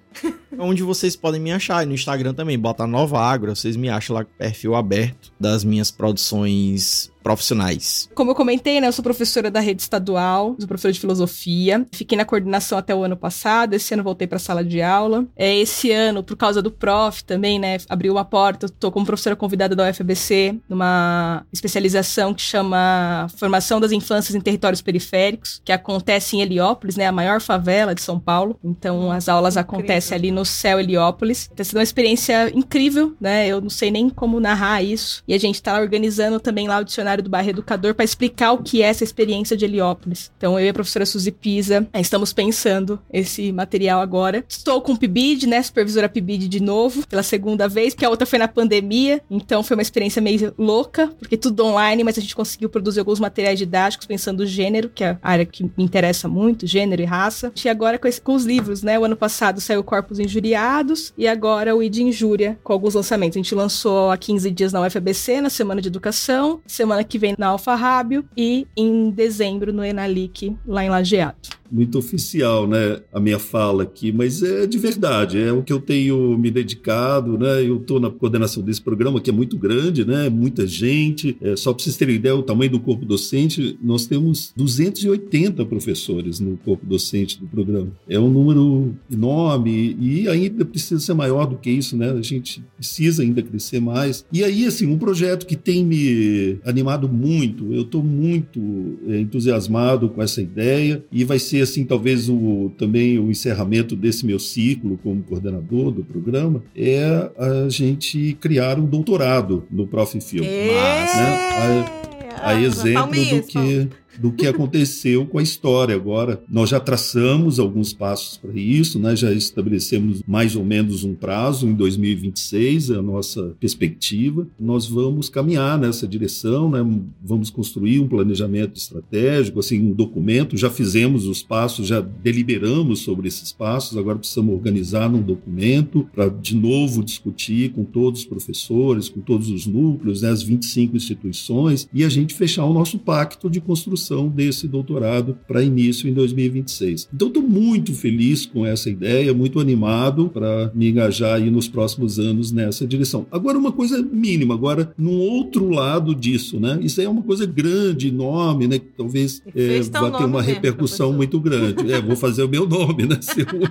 E: Onde vocês podem me achar. no Instagram também, bota Nova Agro. Vocês me acham lá com perfil aberto das minhas produções profissionais.
D: Como eu comentei, né, eu sou professora da rede estadual, sou professora de filosofia. Fiquei na coordenação até o ano passado, esse ano voltei para a sala de aula. É, esse ano, por causa do prof também, né, abriu uma porta. Estou como professora convidada da UFBC numa especialização que chama Formação das Infâncias em Territórios Periféricos, que acontece em Heliópolis, né, a maior favela de São Paulo. Então, as aulas acontecem acontece ali no céu Heliópolis. Tá sendo uma experiência incrível, né? Eu não sei nem como narrar isso. E a gente tá organizando também lá o dicionário do bairro Educador para explicar o que é essa experiência de Heliópolis. Então eu e a professora Suzy Pisa eh, estamos pensando esse material agora. Estou com o PIBID, né? Supervisora PIBID de novo, pela segunda vez, porque a outra foi na pandemia. Então foi uma experiência meio louca, porque tudo online, mas a gente conseguiu produzir alguns materiais didáticos pensando o gênero, que é a área que me interessa muito, gênero e raça. E agora com, esse, com os livros, né? O ano passado saiu Corpos Injuriados e agora o ID Injúria, com alguns lançamentos. A gente lançou há 15 dias na UFBC, na Semana de Educação, semana que vem na Alfa Rábio e em dezembro no Enalic, lá em Lajeado
C: muito oficial, né, a minha fala aqui, mas é de verdade, é o que eu tenho me dedicado, né, eu estou na coordenação desse programa que é muito grande, né, muita gente, é, só para vocês terem ideia, o tamanho do corpo docente, nós temos 280 professores no corpo docente do programa, é um número enorme e ainda precisa ser maior do que isso, né, a gente precisa ainda crescer mais, e aí, assim, um projeto que tem me animado muito, eu estou muito é, entusiasmado com essa ideia e vai ser ser assim talvez o também o encerramento desse meu ciclo como coordenador do programa é a gente criar um doutorado no Prof. Film.
B: Né?
C: A, a exemplo do que do que aconteceu com a história. Agora, nós já traçamos alguns passos para isso, né? já estabelecemos mais ou menos um prazo, em 2026, é a nossa perspectiva. Nós vamos caminhar nessa direção, né? vamos construir um planejamento estratégico, assim, um documento. Já fizemos os passos, já deliberamos sobre esses passos, agora precisamos organizar num documento para, de novo, discutir com todos os professores, com todos os núcleos, né? as 25 instituições, e a gente fechar o nosso pacto de construção desse doutorado para início em 2026. Então, estou muito feliz com essa ideia, muito animado para me engajar aí nos próximos anos nessa direção. Agora, uma coisa mínima, agora, num outro lado disso, né? Isso aí é uma coisa grande, enorme, né? Que talvez é, vá ter uma repercussão muito grande. É, vou fazer o meu nome, né?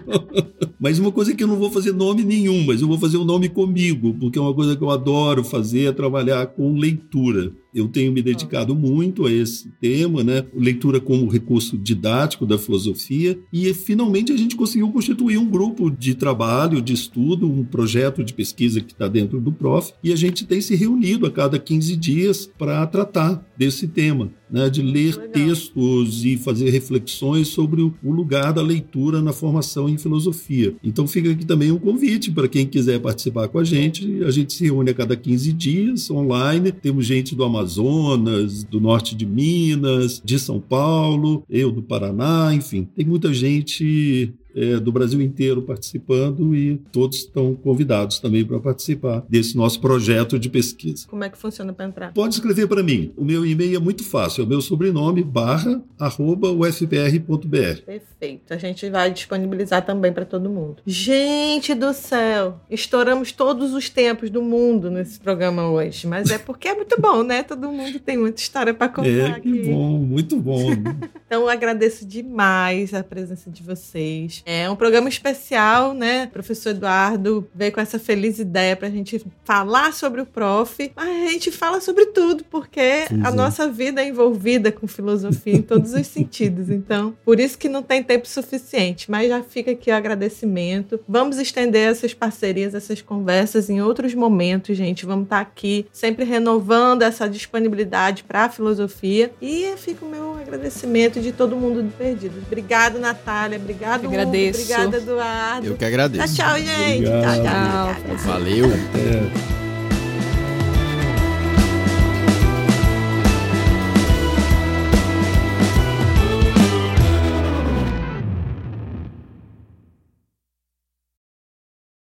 C: mas uma coisa que eu não vou fazer nome nenhum, mas eu vou fazer o um nome comigo, porque é uma coisa que eu adoro fazer, é trabalhar com leitura. Eu tenho me dedicado muito a esse tema, né? Leitura como recurso didático da filosofia, e finalmente a gente conseguiu constituir um grupo de trabalho, de estudo, um projeto de pesquisa que está dentro do Prof, e a gente tem se reunido a cada 15 dias para tratar desse tema né, de ler Legal. textos e fazer reflexões sobre o lugar da leitura na formação em filosofia. Então fica aqui também um convite para quem quiser participar com a gente. A gente se reúne a cada 15 dias online. Temos gente do Amazonas, do norte de Minas, de São Paulo, eu do Paraná, enfim, tem muita gente é, do Brasil inteiro participando e todos estão convidados também para participar desse nosso projeto de pesquisa.
B: Como é que funciona para entrar?
C: Pode escrever para mim. O meu e-mail é muito fácil, é o meu sobrenome barra arroba ufpr.br.
B: Perfeito. A gente vai disponibilizar também para todo mundo. Gente do céu, estouramos todos os tempos do mundo nesse programa hoje, mas é porque é muito bom, né? Todo mundo tem muita história para contar. É,
C: que aqui. bom, muito bom.
B: então eu agradeço demais a presença de vocês. É um programa especial, né? O professor Eduardo veio com essa feliz ideia para a gente falar sobre o prof, mas a gente fala sobre tudo, porque Sim, a nossa vida é envolvida com filosofia em todos os sentidos. Então, por isso que não tem tempo suficiente. Mas já fica aqui o agradecimento. Vamos estender essas parcerias, essas conversas em outros momentos, gente. Vamos estar aqui sempre renovando essa disponibilidade para a filosofia. E fica o meu agradecimento de todo mundo do Perdido. Obrigado, Natália. Obrigado,
D: Hugo agradeço.
B: Obrigada, Eduardo.
E: Eu que agradeço.
B: Tchau, gente. Obrigado. Tchau, tchau.
E: Valeu. É.